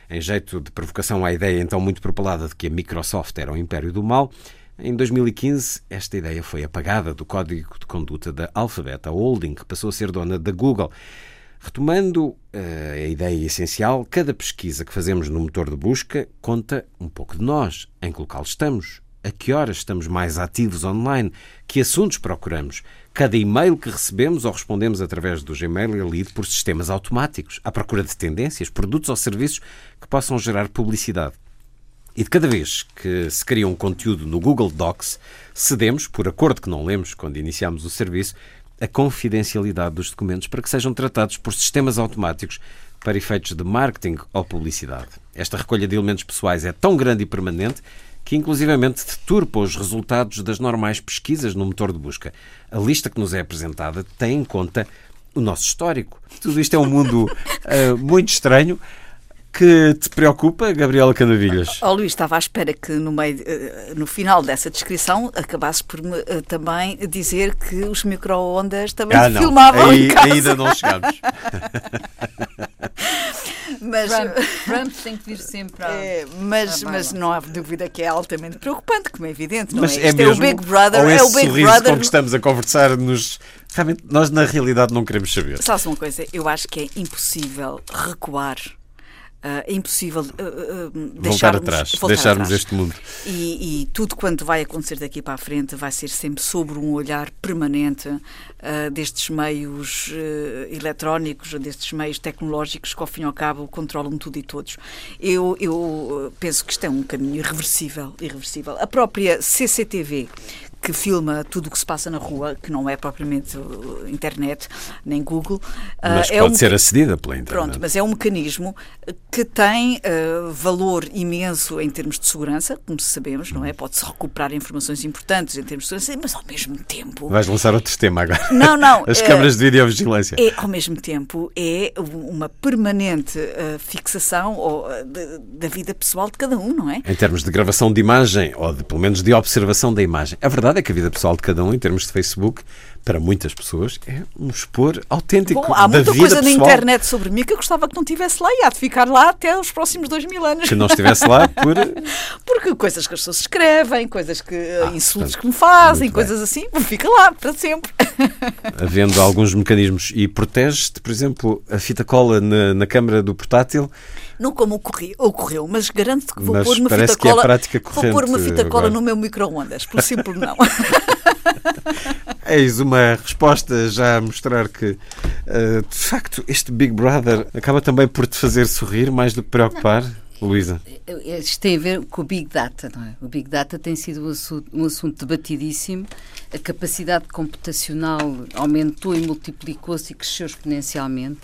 em jeito de provocação à ideia então muito propalada de que a Microsoft era o império do mal. Em 2015, esta ideia foi apagada do código de conduta da Alphabet, a holding que passou a ser dona da Google. Retomando uh, a ideia essencial, cada pesquisa que fazemos no motor de busca conta um pouco de nós, em que local estamos, a que horas estamos mais ativos online, que assuntos procuramos. Cada e-mail que recebemos ou respondemos através do Gmail é lido por sistemas automáticos, à procura de tendências, produtos ou serviços que possam gerar publicidade. E de cada vez que se cria um conteúdo no Google Docs, cedemos, por acordo que não lemos quando iniciamos o serviço, a confidencialidade dos documentos para que sejam tratados por sistemas automáticos para efeitos de marketing ou publicidade. Esta recolha de elementos pessoais é tão grande e permanente que inclusivamente deturpa os resultados das normais pesquisas no motor de busca. A lista que nos é apresentada tem em conta o nosso histórico. Tudo isto é um mundo uh, muito estranho que te preocupa, Gabriela Canavilhas? Oh, Luís, estava à espera que no, meio, eh, no final dessa descrição acabasses por me eh, também dizer que os micro-ondas também ah, filmavam Aí, Ainda não chegamos. mas Trump, Trump, tem que vir sempre a, é, mas, mas não há dúvida que é altamente preocupante, como é evidente. Não mas é? é, mesmo, é o Big Brother. Ou é o Big Brother. com que estamos a conversar nos. Realmente, nós na realidade não queremos saber. Sabes uma coisa? Eu acho que é impossível recuar é impossível uh, uh, deixarmos, atrás, deixarmos atrás. este mundo. E, e, tudo quanto vai acontecer daqui para a frente vai ser sempre sobre um olhar permanente destes meios eletrónicos, destes meios tecnológicos que, ao fim e ao cabo, controlam tudo e todos. Eu, eu penso que isto é um caminho irreversível, irreversível. A própria CCTV, que filma tudo o que se passa na rua, que não é propriamente internet, nem Google. Mas uh, pode um... ser acedida pela internet. Pronto, mas é um mecanismo que tem uh, valor imenso em termos de segurança, como sabemos, não é? Pode-se recuperar informações importantes em termos de segurança, mas ao mesmo tempo... Vais lançar outro tema agora. Não, não. As uh, câmaras de videovigilância. É, ao mesmo tempo, é uma permanente fixação ou, da vida pessoal de cada um, não é? Em termos de gravação de imagem, ou de, pelo menos de observação da imagem. A verdade verdade é que a vida pessoal de cada um, em termos de Facebook, para muitas pessoas, é um expor autêntico. Bom, há muita vida coisa pessoal. na internet sobre mim que eu gostava que não estivesse lá e há de ficar lá até os próximos dois mil anos. Que não estivesse lá por. Porque coisas que as pessoas escrevem, coisas que. Ah, insultos portanto, que me fazem, coisas assim, fica lá para sempre. havendo alguns mecanismos. E protege-te, por exemplo, a fita cola na, na câmara do portátil. Não como ocorreu, ocorreu mas garanto que vou Mas pôr uma fita é cola. vou pôr uma fita cola agora. no meu micro-ondas, pelo simples não. Eis uma resposta já a mostrar que, eh, de facto, este Big Brother acaba também por te fazer sorrir mais do que preocupar, Luísa. Isto tem a ver com o Big Data, não é? O Big Data tem sido um assunto, um assunto debatidíssimo. A capacidade computacional aumentou e multiplicou-se e cresceu exponencialmente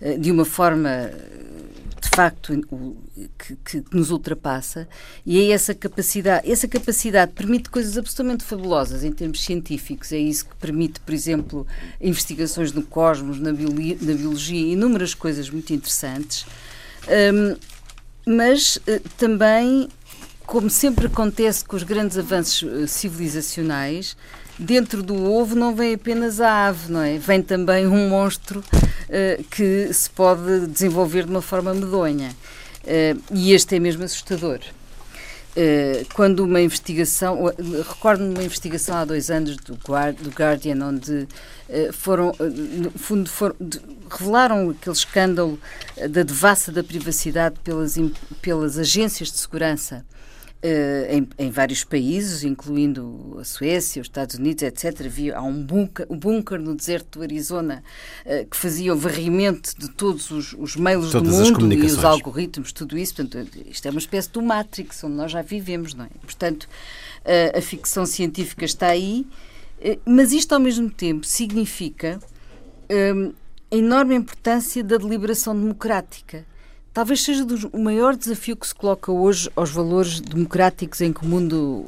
eh, de uma forma, de facto, que, que nos ultrapassa. E é essa capacidade, essa capacidade permite coisas absolutamente fabulosas em termos científicos. É isso que permite, por exemplo, investigações no cosmos, na, bioli- na biologia, inúmeras coisas muito interessantes. Hum, mas eh, também, como sempre acontece com os grandes avanços eh, civilizacionais, dentro do ovo não vem apenas a ave, não é? Vem também um monstro eh, que se pode desenvolver de uma forma medonha. Eh, e este é mesmo assustador. Eh, quando uma investigação, recordo-me uma investigação há dois anos do, Guar- do Guardian, onde foram, no fundo, foram- de- revelaram aquele escândalo da devassa da privacidade pelas, pelas agências de segurança em, em vários países, incluindo a Suécia, os Estados Unidos, etc. Havia, há um bunker, um bunker no deserto do Arizona eh, que fazia o varrimento de todos os, os mails Todas do mundo e os algoritmos, tudo isso. Portanto, isto é uma espécie do Matrix, onde nós já vivemos, não é? Portanto, a, a ficção científica está aí, eh, mas isto ao mesmo tempo significa hum, a enorme importância da deliberação democrática. Talvez seja dos- o maior desafio que se coloca hoje aos valores democráticos em que o mundo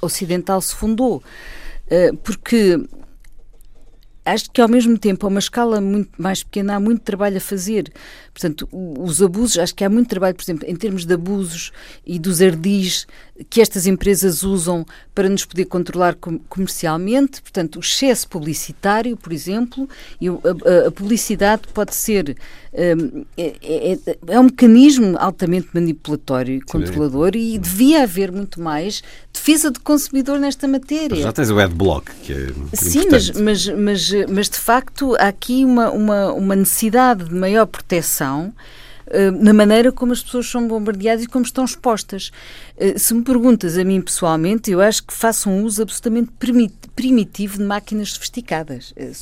ocidental se fundou. Eh, Porque acho que ao mesmo tempo, a uma escala muito mais pequena, há muito trabalho a fazer. Portanto, os abusos, acho que há muito trabalho, por exemplo, em termos de abusos e dos ardis que estas empresas usam para nos poder controlar com- comercialmente. Portanto, o excesso publicitário, por exemplo, e a, a- publicidade pode ser. hum, é, é- é um mecanismo altamente manipulatório e controlador e devia haver muito mais defesa do consumidor nesta matéria. Já tens o adblock, que é Sim, mas, importante. mas, mas, mas de facto há aqui uma, uma, uma necessidade de maior proteção eh, na maneira como as pessoas são bombardeadas e como estão expostas. Eh, Se me perguntas a mim pessoalmente, eu acho que faço um uso absolutamente primi- primitivo de máquinas sofisticadas. Eh,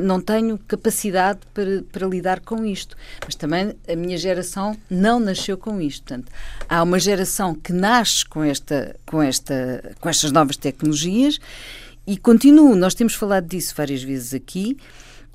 não tenho capacidade para, para lidar com isto. Mas também a minha geração não nasceu com isto. Portanto, há uma geração que nasce com, esta, com, esta, com estas novas tecnologias e continuo, nós temos falado disso várias vezes aqui.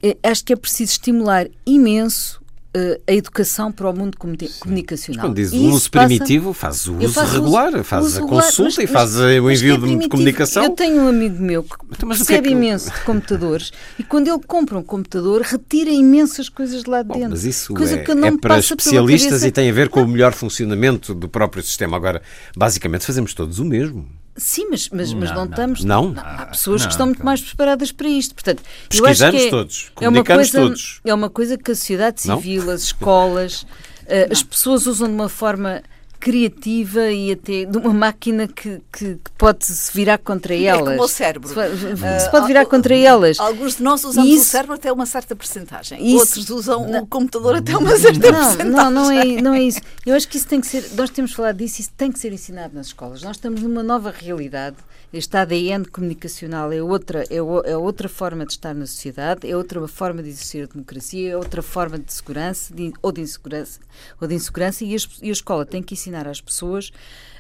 Eh, Acho que é preciso estimular imenso eh, a educação para o mundo comuni- comunicacional. Quando diz o uso passa- primitivo, faz o uso regular, faz uso a regular, consulta mas- e faz o mas é envio de- de comunicação. Eu tenho um amigo meu que Então, mas o que é percebe que- imenso de computadores e quando ele compra um computador retira imensas coisas de lá de Bom, dentro. mas isso coisa é, que não é para especialistas e tem a ver com o melhor funcionamento do próprio sistema. Agora, basicamente, fazemos todos o mesmo. Sim, mas, mas, mas Não, não, não. estamos. Não? há pessoas Não, que estão muito mais preparadas para isto. Portanto, eu acho Pesquisamos que é, todos, é uma comunicamos coisa, todos. É uma coisa que a sociedade Não? civil, as escolas, eh, as pessoas usam de uma forma criativa e até de uma máquina que, que, que pode se virar contra É elas. como o cérebro. Se pode, Ah, se pode virar al- contra elas. Alguns de nós usamos Isso- o cérebro até uma certa percentagem. Isso- Outros usam o computador até uma certa Não, percentagem. não, não é, não é isso. Eu acho que isso tem que ser, nós temos falado disso, isso tem que ser ensinado nas escolas. Nós estamos numa nova realidade. Este ADN comunicacional é outra, é, o- é outra forma de estar na sociedade, é outra forma de exercer a democracia, é outra forma de segurança de- ou de insegurança, ou de insegurança e, as- e a escola tem que ensinar às pessoas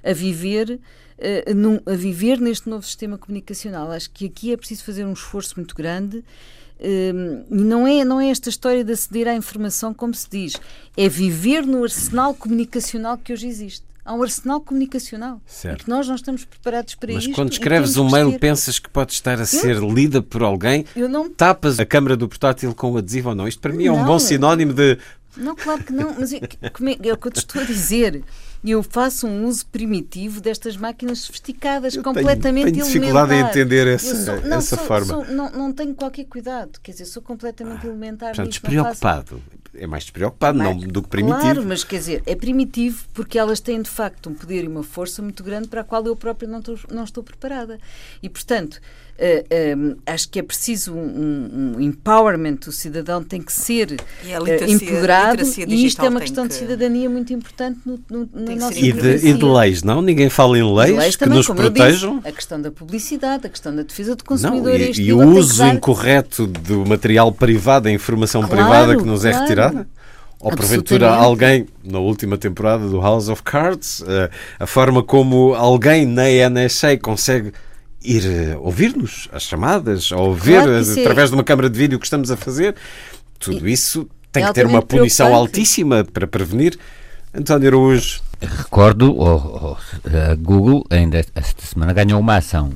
a viver eh, num- a viver neste novo sistema comunicacional. Acho que aqui é preciso fazer um esforço muito grande Hum, e não é, não é esta história de aceder à informação como se diz, é viver no arsenal comunicacional que hoje existe. Há um arsenal comunicacional Certo. e que nós não estamos preparados para Mas isto. quando escreves um mail, ser. pensas que pode estar a ser lida por alguém? Eu não, Tapas a câmara do portátil com o adesivo ou não? Isto para mim é um bom sinónimo de. não, claro que não, mas é, é, é o que eu te estou a dizer. eu faço um uso primitivo destas máquinas sofisticadas, eu completamente tenho, tenho dificuldade elementar. em entender essa, sou, não, essa sou, forma. Sou, não, não tenho qualquer cuidado, quer dizer, sou completamente ah, elementar. Portanto, despreocupado. É mais despreocupado não, do que primitivo. Claro, mas quer dizer, é primitivo porque elas têm de facto um poder e uma força muito grande para a qual eu própria não estou, não estou preparada. E, portanto, Uh, acho que é preciso um, um, empowerment do cidadão, tem que ser uh, empoderado e isto é uma questão que... de cidadania muito importante no, no, no nosso e de, e de leis, não? Ninguém fala em leis, leis que também, nos protejam? Disse, a questão da publicidade, a questão da defesa do consumidor. Não, e, e o uso incorreto do material privado, a informação claro, privada que nos é claro. retirada? Ou porventura alguém, na última temporada do House of Cards, a forma como alguém na NSA consegue ir eh, ouvir-nos, as chamadas, ou ouvir claro é- através de uma câmara de vídeo que estamos a fazer. Tudo isso tem é que ter uma punição altíssima para prevenir. António Araújo. Recordo, oh, oh, a Google ainda esta semana ganhou uma ação.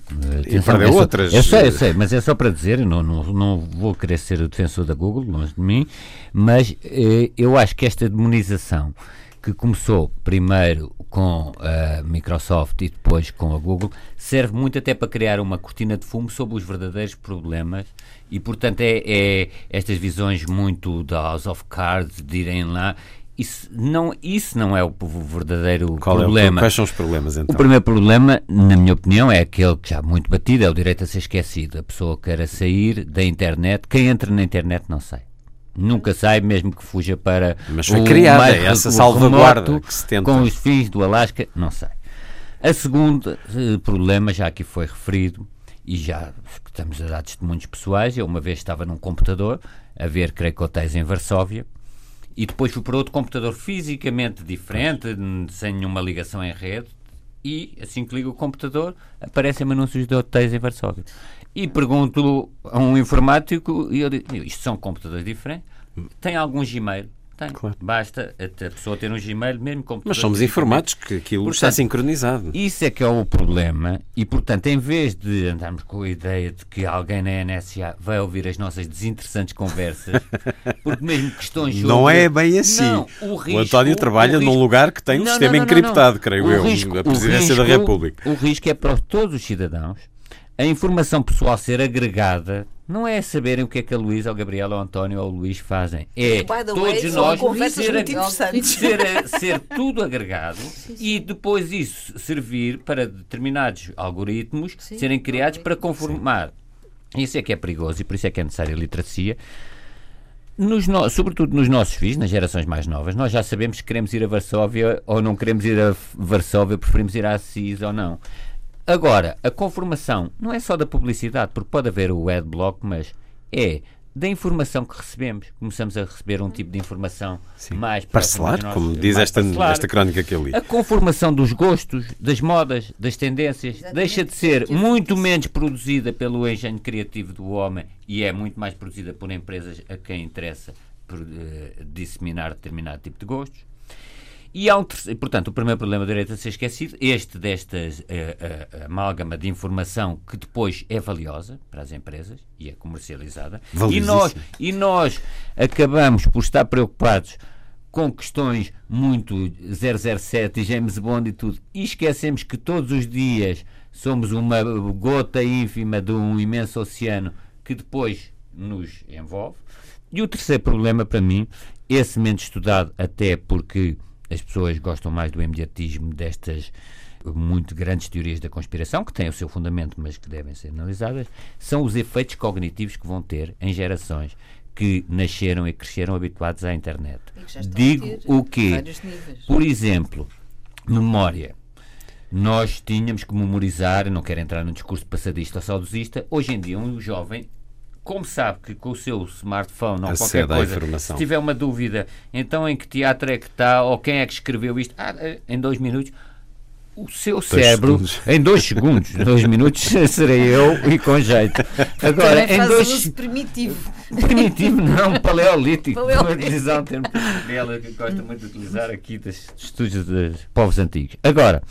E perdeu é outras. Eu sei, eu sei, mas é só para dizer, não, não, não vou querer ser o defensor da Google, longe de mim, mas eh, eu acho que esta demonização que começou primeiro com a Microsoft e depois com a Google, serve muito até para criar uma cortina de fumo sobre os verdadeiros problemas e, portanto, é, é estas visões muito da House of Cards de irem lá. Isso não, isso não é o verdadeiro Qual problema. É o, quais são os problemas, então? O primeiro problema, na minha opinião, é aquele que já muito batido, é o direito a ser esquecido. A pessoa quer sair da internet. Quem entra na internet não sai. Nunca sai, mesmo que fuja para. Mas foi criada essa salvaguarda que se tenta. Com os fins do Alasca, não sai. A segunda eh, problema, já aqui foi referido, e já estamos a dar testemunhos pessoais, eu uma vez estava num computador a ver, creio que hotéis em Varsóvia, e depois fui para outro computador fisicamente diferente, sem nenhuma ligação em rede, e assim que ligo o computador, aparecem anúncios de hotéis em Varsóvia. E pergunto a um informático, e eu digo, isto são computadores diferentes, tem algum Gmail? Tem. Claro. Basta a pessoa ter um Gmail, mesmo computador. Mas somos informados que aquilo portanto, está sincronizado. Isso é que é o problema. E, portanto, em vez de andarmos com a ideia de que alguém na NSA vai ouvir as nossas desinteressantes conversas, porque mesmo questões sobre... Não é bem assim. Não, o, risco, o António trabalha risco... num lugar que tem um não, sistema não, encriptado, creio eu, risco, a Presidência risco, da República. O risco é para todos os cidadãos a informação pessoal ser agregada não é saberem o que é que a Luísa, ou a Gabriela, ou o António ou o Luís fazem. É todos way, nós ser, ser, ser, tudo agregado sim, sim. e depois isso servir para determinados algoritmos sim, serem criados para conformar. Isso é que é perigoso e por isso é que é necessária a literacia. Nos no, sobretudo nos nossos filhos, nas gerações mais novas, nós já sabemos que queremos ir a Varsóvia ou não queremos ir a Varsóvia, preferimos ir a Assis ou não. Agora, a conformação não é só da publicidade, porque pode haver o adblock, mas é da informação que recebemos. Começamos a receber um tipo de informação Sim. mais parcelar, como diz esta, esta crónica que eu li. A conformação dos gostos, das modas, das tendências, Exatamente. deixa de ser muito menos produzida pelo engenho criativo do homem e é muito mais produzida por empresas a quem interessa por, uh, disseminar determinado tipo de gostos. E há um terceiro, portanto, o primeiro problema do direito a ser esquecido, este desta uh, uh, amálgama de informação que depois é valiosa para as empresas e é comercializada. E nós, e nós acabamos por estar preocupados com questões muito 007 e James Bond e tudo, e esquecemos que todos os dias somos uma gota ínfima de um imenso oceano que depois nos envolve. E o terceiro problema para mim, esse menos estudado até porque as pessoas gostam mais do imediatismo destas muito grandes teorias da conspiração, que têm o seu fundamento, mas que devem ser analisadas, são os efeitos cognitivos que vão ter em gerações que nasceram e cresceram habituados à internet. Digo o quê? Por exemplo, memória. Nós tínhamos que memorizar, não quero entrar num discurso passadista ou saudosista, hoje em dia um jovem como sabe que com o seu smartphone ou qualquer coisa, se tiver uma dúvida, então em que teatro é que está ou quem é que escreveu isto, ah, em dois minutos, o seu dois cérebro, segundos. em dois segundos, dois minutos, serei eu e com jeito. Agora, em dois. primitivo. Primitivo, não, paleolítico. paleolítico. utilizar um termo ela que gosta muito de utilizar aqui dos estudos dos povos antigos. Agora,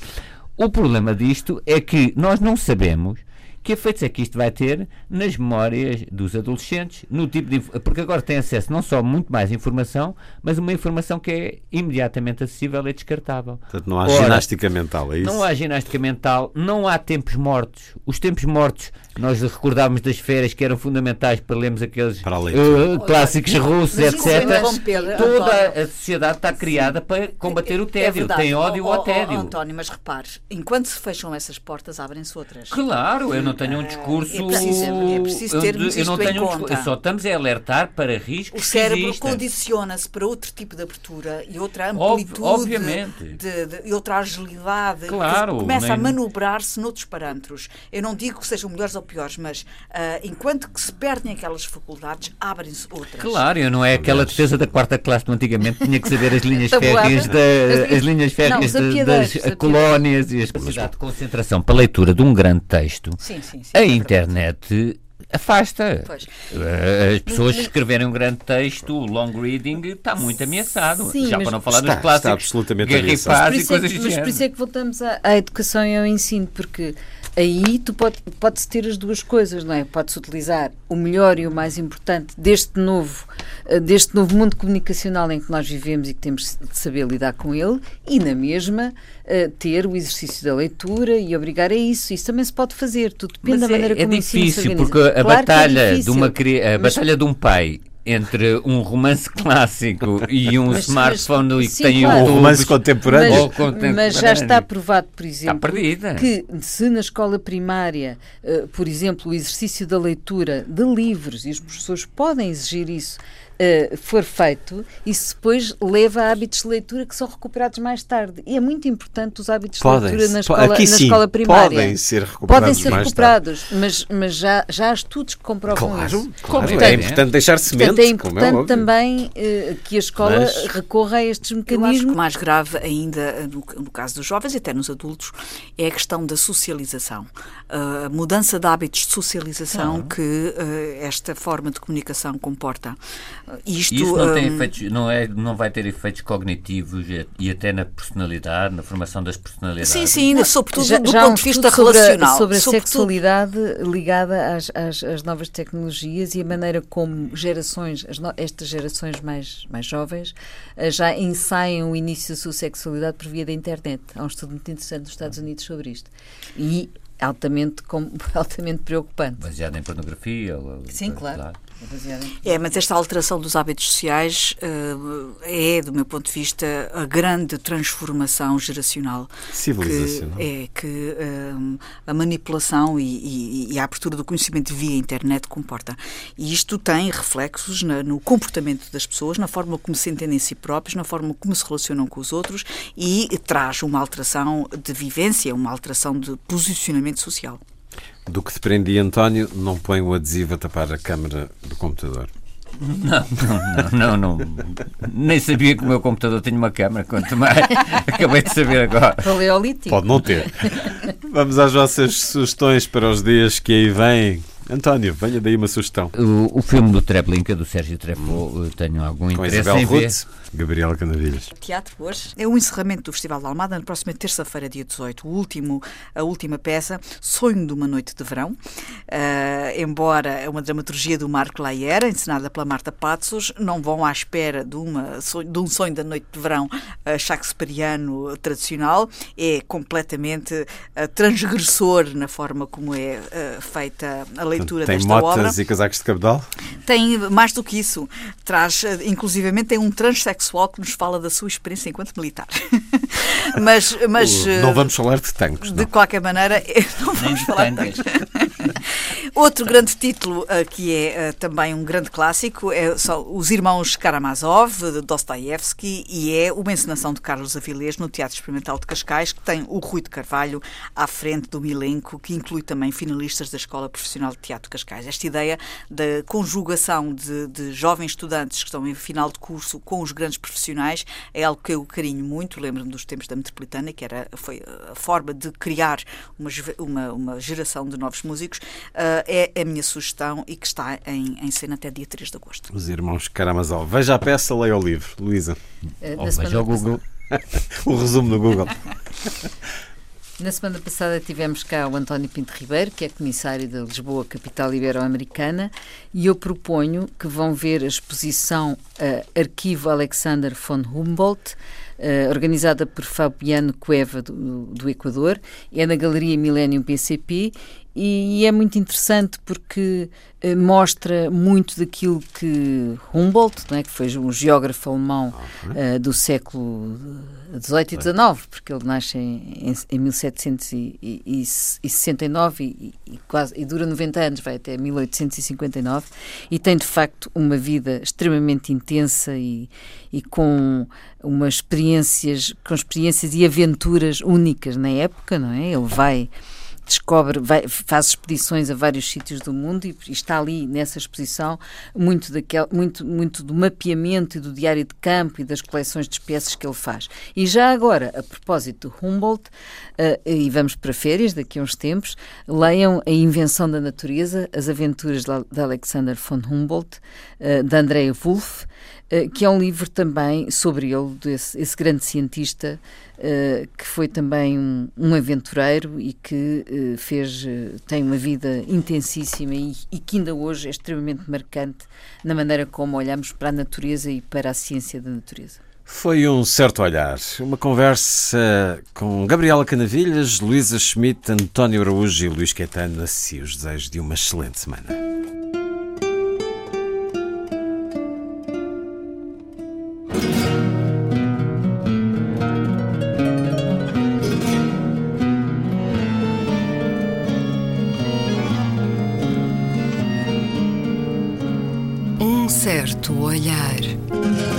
o problema disto é que nós não sabemos Que efeitos é que isto vai ter nas memórias dos adolescentes, no tipo de, porque agora têm acesso não só muito mais informação, mas uma informação que é imediatamente acessível e descartável. Portanto, não há Ora, ginástica mental, é isso? Não há ginástica mental, não há tempos mortos. Os tempos mortos, nós recordávamos das férias que eram fundamentais para lermos aqueles uh, clássicos russos, etc. Toda a sociedade está criada para combater o é tédio. É Tem ódio oh, ao tédio. Oh, António, mas repare, enquanto se fecham essas portas, abrem-se outras. Claro, eu não tenho um discurso. É preciso, é preciso termos eu, eu não tenho um Só estamos a alertar para riscos. O cérebro condiciona-se para outro tipo de abertura e outra amplitude Obviamente. De, de, e outra agilidade. Claro. Começa nem... a manobrar-se noutros parâmetros. Eu não digo que sejam melhores ou piores, mas uh, enquanto que se perdem aquelas faculdades, abrem-se outras. Claro, eu não é aquela defesa da quarta classe do antigamente, tinha que saber as linhas férreas, da, as linhas férreas não, das colónias e a capacidade de concentração para a leitura de um grande texto. Sim, sim, sim, a internet afasta. Pois. Eh, as pessoas que escreverem um grande texto, o long reading, está muito ameaçado. Sim, Já para não falar está, dos clássicos, está absolutamente ameaçado. e coisas é, Mas por isso é que voltamos à, à educação e ao ensino, porque aí tu pode, pode-se ter as duas coisas, não é? Pode-se utilizar o melhor e o mais importante deste novo, eh, deste novo mundo comunicacional em que nós vivemos e que temos de saber lidar com ele, e na mesma uh, ter o exercício da leitura e obrigar a isso. Isso também se pode fazer, tudo depende Mas da maneira é, como é difícil, porque a claro é batalha é de uma a batalha de um pai entre um romance clássico e um mas, smartphone mas, que tem claro. um romance contemporâneo. Mas, mas, já está provado, por exemplo, que se na escola primária, uh, por exemplo, o exercício da leitura de livros, e os professores podem exigir isso, uh, for feito, isso depois leva a hábitos de leitura que são recuperados mais tarde. E é muito importante os hábitos podem de leitura na escola, na sim, escola primária. Podem ser recuperados. Podem ser recuperados, mas, mas já, já há estudos que comprovam claro, isso. Claro, portanto, é importante deixar semente. Portanto, é importante é também uh, que a escola mas, recorra a estes mecanismos. Eu acho que mais grave ainda, eh, no, no, caso dos jovens e até nos adultos, é a questão da socialização. Uh, a mudança de hábitos de socialização que uh, esta forma de comunicação comporta. Isto, Isso não, tem um... efeitos, não, é, não vai ter efeitos cognitivos e até na personalidade, na formação das personalidades? Sim, sim, sobretudo já, do já ponto um de vista relacional. Sobre a, sobre a sexualidade ligada às, às, às, novas tecnologias e a maneira como gerações, no, estas gerações mais, mais jovens, eh, já ensaiam o início da sua sexualidade por via da internet. Há um estudo muito interessante nos Estados Unidos sobre isto. E altamente, com, altamente preocupante. Baseado em pornografia? Sim, claro. É, mas esta alteração dos hábitos sociais uh, é, do meu ponto de vista, a grande transformação geracional. Civilizacional. Que, é que uh, a manipulação e, e, e, a abertura do conhecimento via internet comporta. E isto tem reflexos na, no comportamento das pessoas, na forma como se entendem si próprios, na forma como se relacionam com os outros e traz uma alteração de vivência, uma alteração de posicionamento social. Do que deprendi, António, não põe o adesivo a tapar a câmara do computador. Não, não, não, não, Nem sabia que o meu computador tinha uma câmara, quanto mais. Acabei de saber agora. Paleolítico. Pode não ter. Vamos às vossas sugestões para os dias que aí vêm. António, venha daí uma sugestão. O, o filme do Treblinka, do Sérgio Treffaut, tenho algum Com interesse Isabel em Ruth, ver. Gabriela Canavilhas. Teatro hoje é o encerramento do Festival da Almada na próxima terça-feira, dia 18. O último, a última peça, Sonho de uma Noite de Verão. Uh, embora é uma dramaturgia do Marco Laiera, encenada pela Marta Patsos, não vão à espera de, uma, de um sonho da noite de verão uh, shakespeariano tradicional. É completamente uh, transgressor na forma como é feita a leitura leitura tem desta obra. Tem motas e casacos de cabedal? Tem mais do que isso. Traz, inclusivamente, tem um transexual que nos fala da sua experiência enquanto militar. mas, mas não vamos falar de tanques. De qualquer maneira, não vamos falar de tanques. Outro grande título uh, que é uh, também um grande clássico é, são Os Irmãos Karamazov, de Dostoiévski, e é uma encenação de Carlos Avilés no Teatro Experimental de Cascais, que tem o Rui de Carvalho à frente do elenco, que inclui também finalistas da Escola Profissional de Teatro de Cascais. Esta ideia da conjugação de, de jovens estudantes que estão em final de curso com os grandes profissionais é algo que eu carinho muito. Lembro-me dos tempos da Metropolitana, que era, foi a forma de criar uma, uma, uma geração de novos músicos. Uh, é a minha sugestão e que está em, em cena até dia 3 de agosto. Os irmãos Karamazov. Veja a peça, leia o livro. Luísa. Uh, veja o Google. o resumo no Google. Na semana passada tivemos cá o António Pinto Ribeiro, que é comissário da Lisboa, capital ibero-americana, e eu proponho que vão ver a exposição uh, Arquivo Alexander von Humboldt, uh, organizada por Fabiano Cueva, do, do Equador, é na Galeria Millennium PCP e é muito interessante porque eh, mostra muito daquilo que Humboldt, não é, que foi um geógrafo alemão uh, do século XVIII e XIX, porque ele nasce em, em 1769 e, e, quase, e dura 90 anos, vai até 1859, e tem de facto uma vida extremamente intensa e, e com umas experiências, com experiências e aventuras únicas na época, não é? Ele vai descobre, vai, faz expedições a vários sítios do mundo e, e, está ali nessa exposição muito, daquel, muito, muito do mapeamento e do diário de campo e das coleções de espécies que ele faz. E já agora, a propósito do Humboldt, uh, e vamos para férias daqui a uns tempos, leiam A Invenção da Natureza, As Aventuras de Alexander von Humboldt, uh, de Andrea Wolff, que é um livro também sobre ele, desse, esse grande cientista uh, que foi também um, um aventureiro e que uh, fez, tem uma vida intensíssima e, e, que ainda hoje é extremamente marcante na maneira como olhamos para a natureza e para a ciência da natureza. Foi um certo olhar. Uma conversa com Gabriela Canavilhas, Luísa Schmidt, António Araújo e Luís Caetano. Assim, os desejos de uma excelente semana. Certo olhar.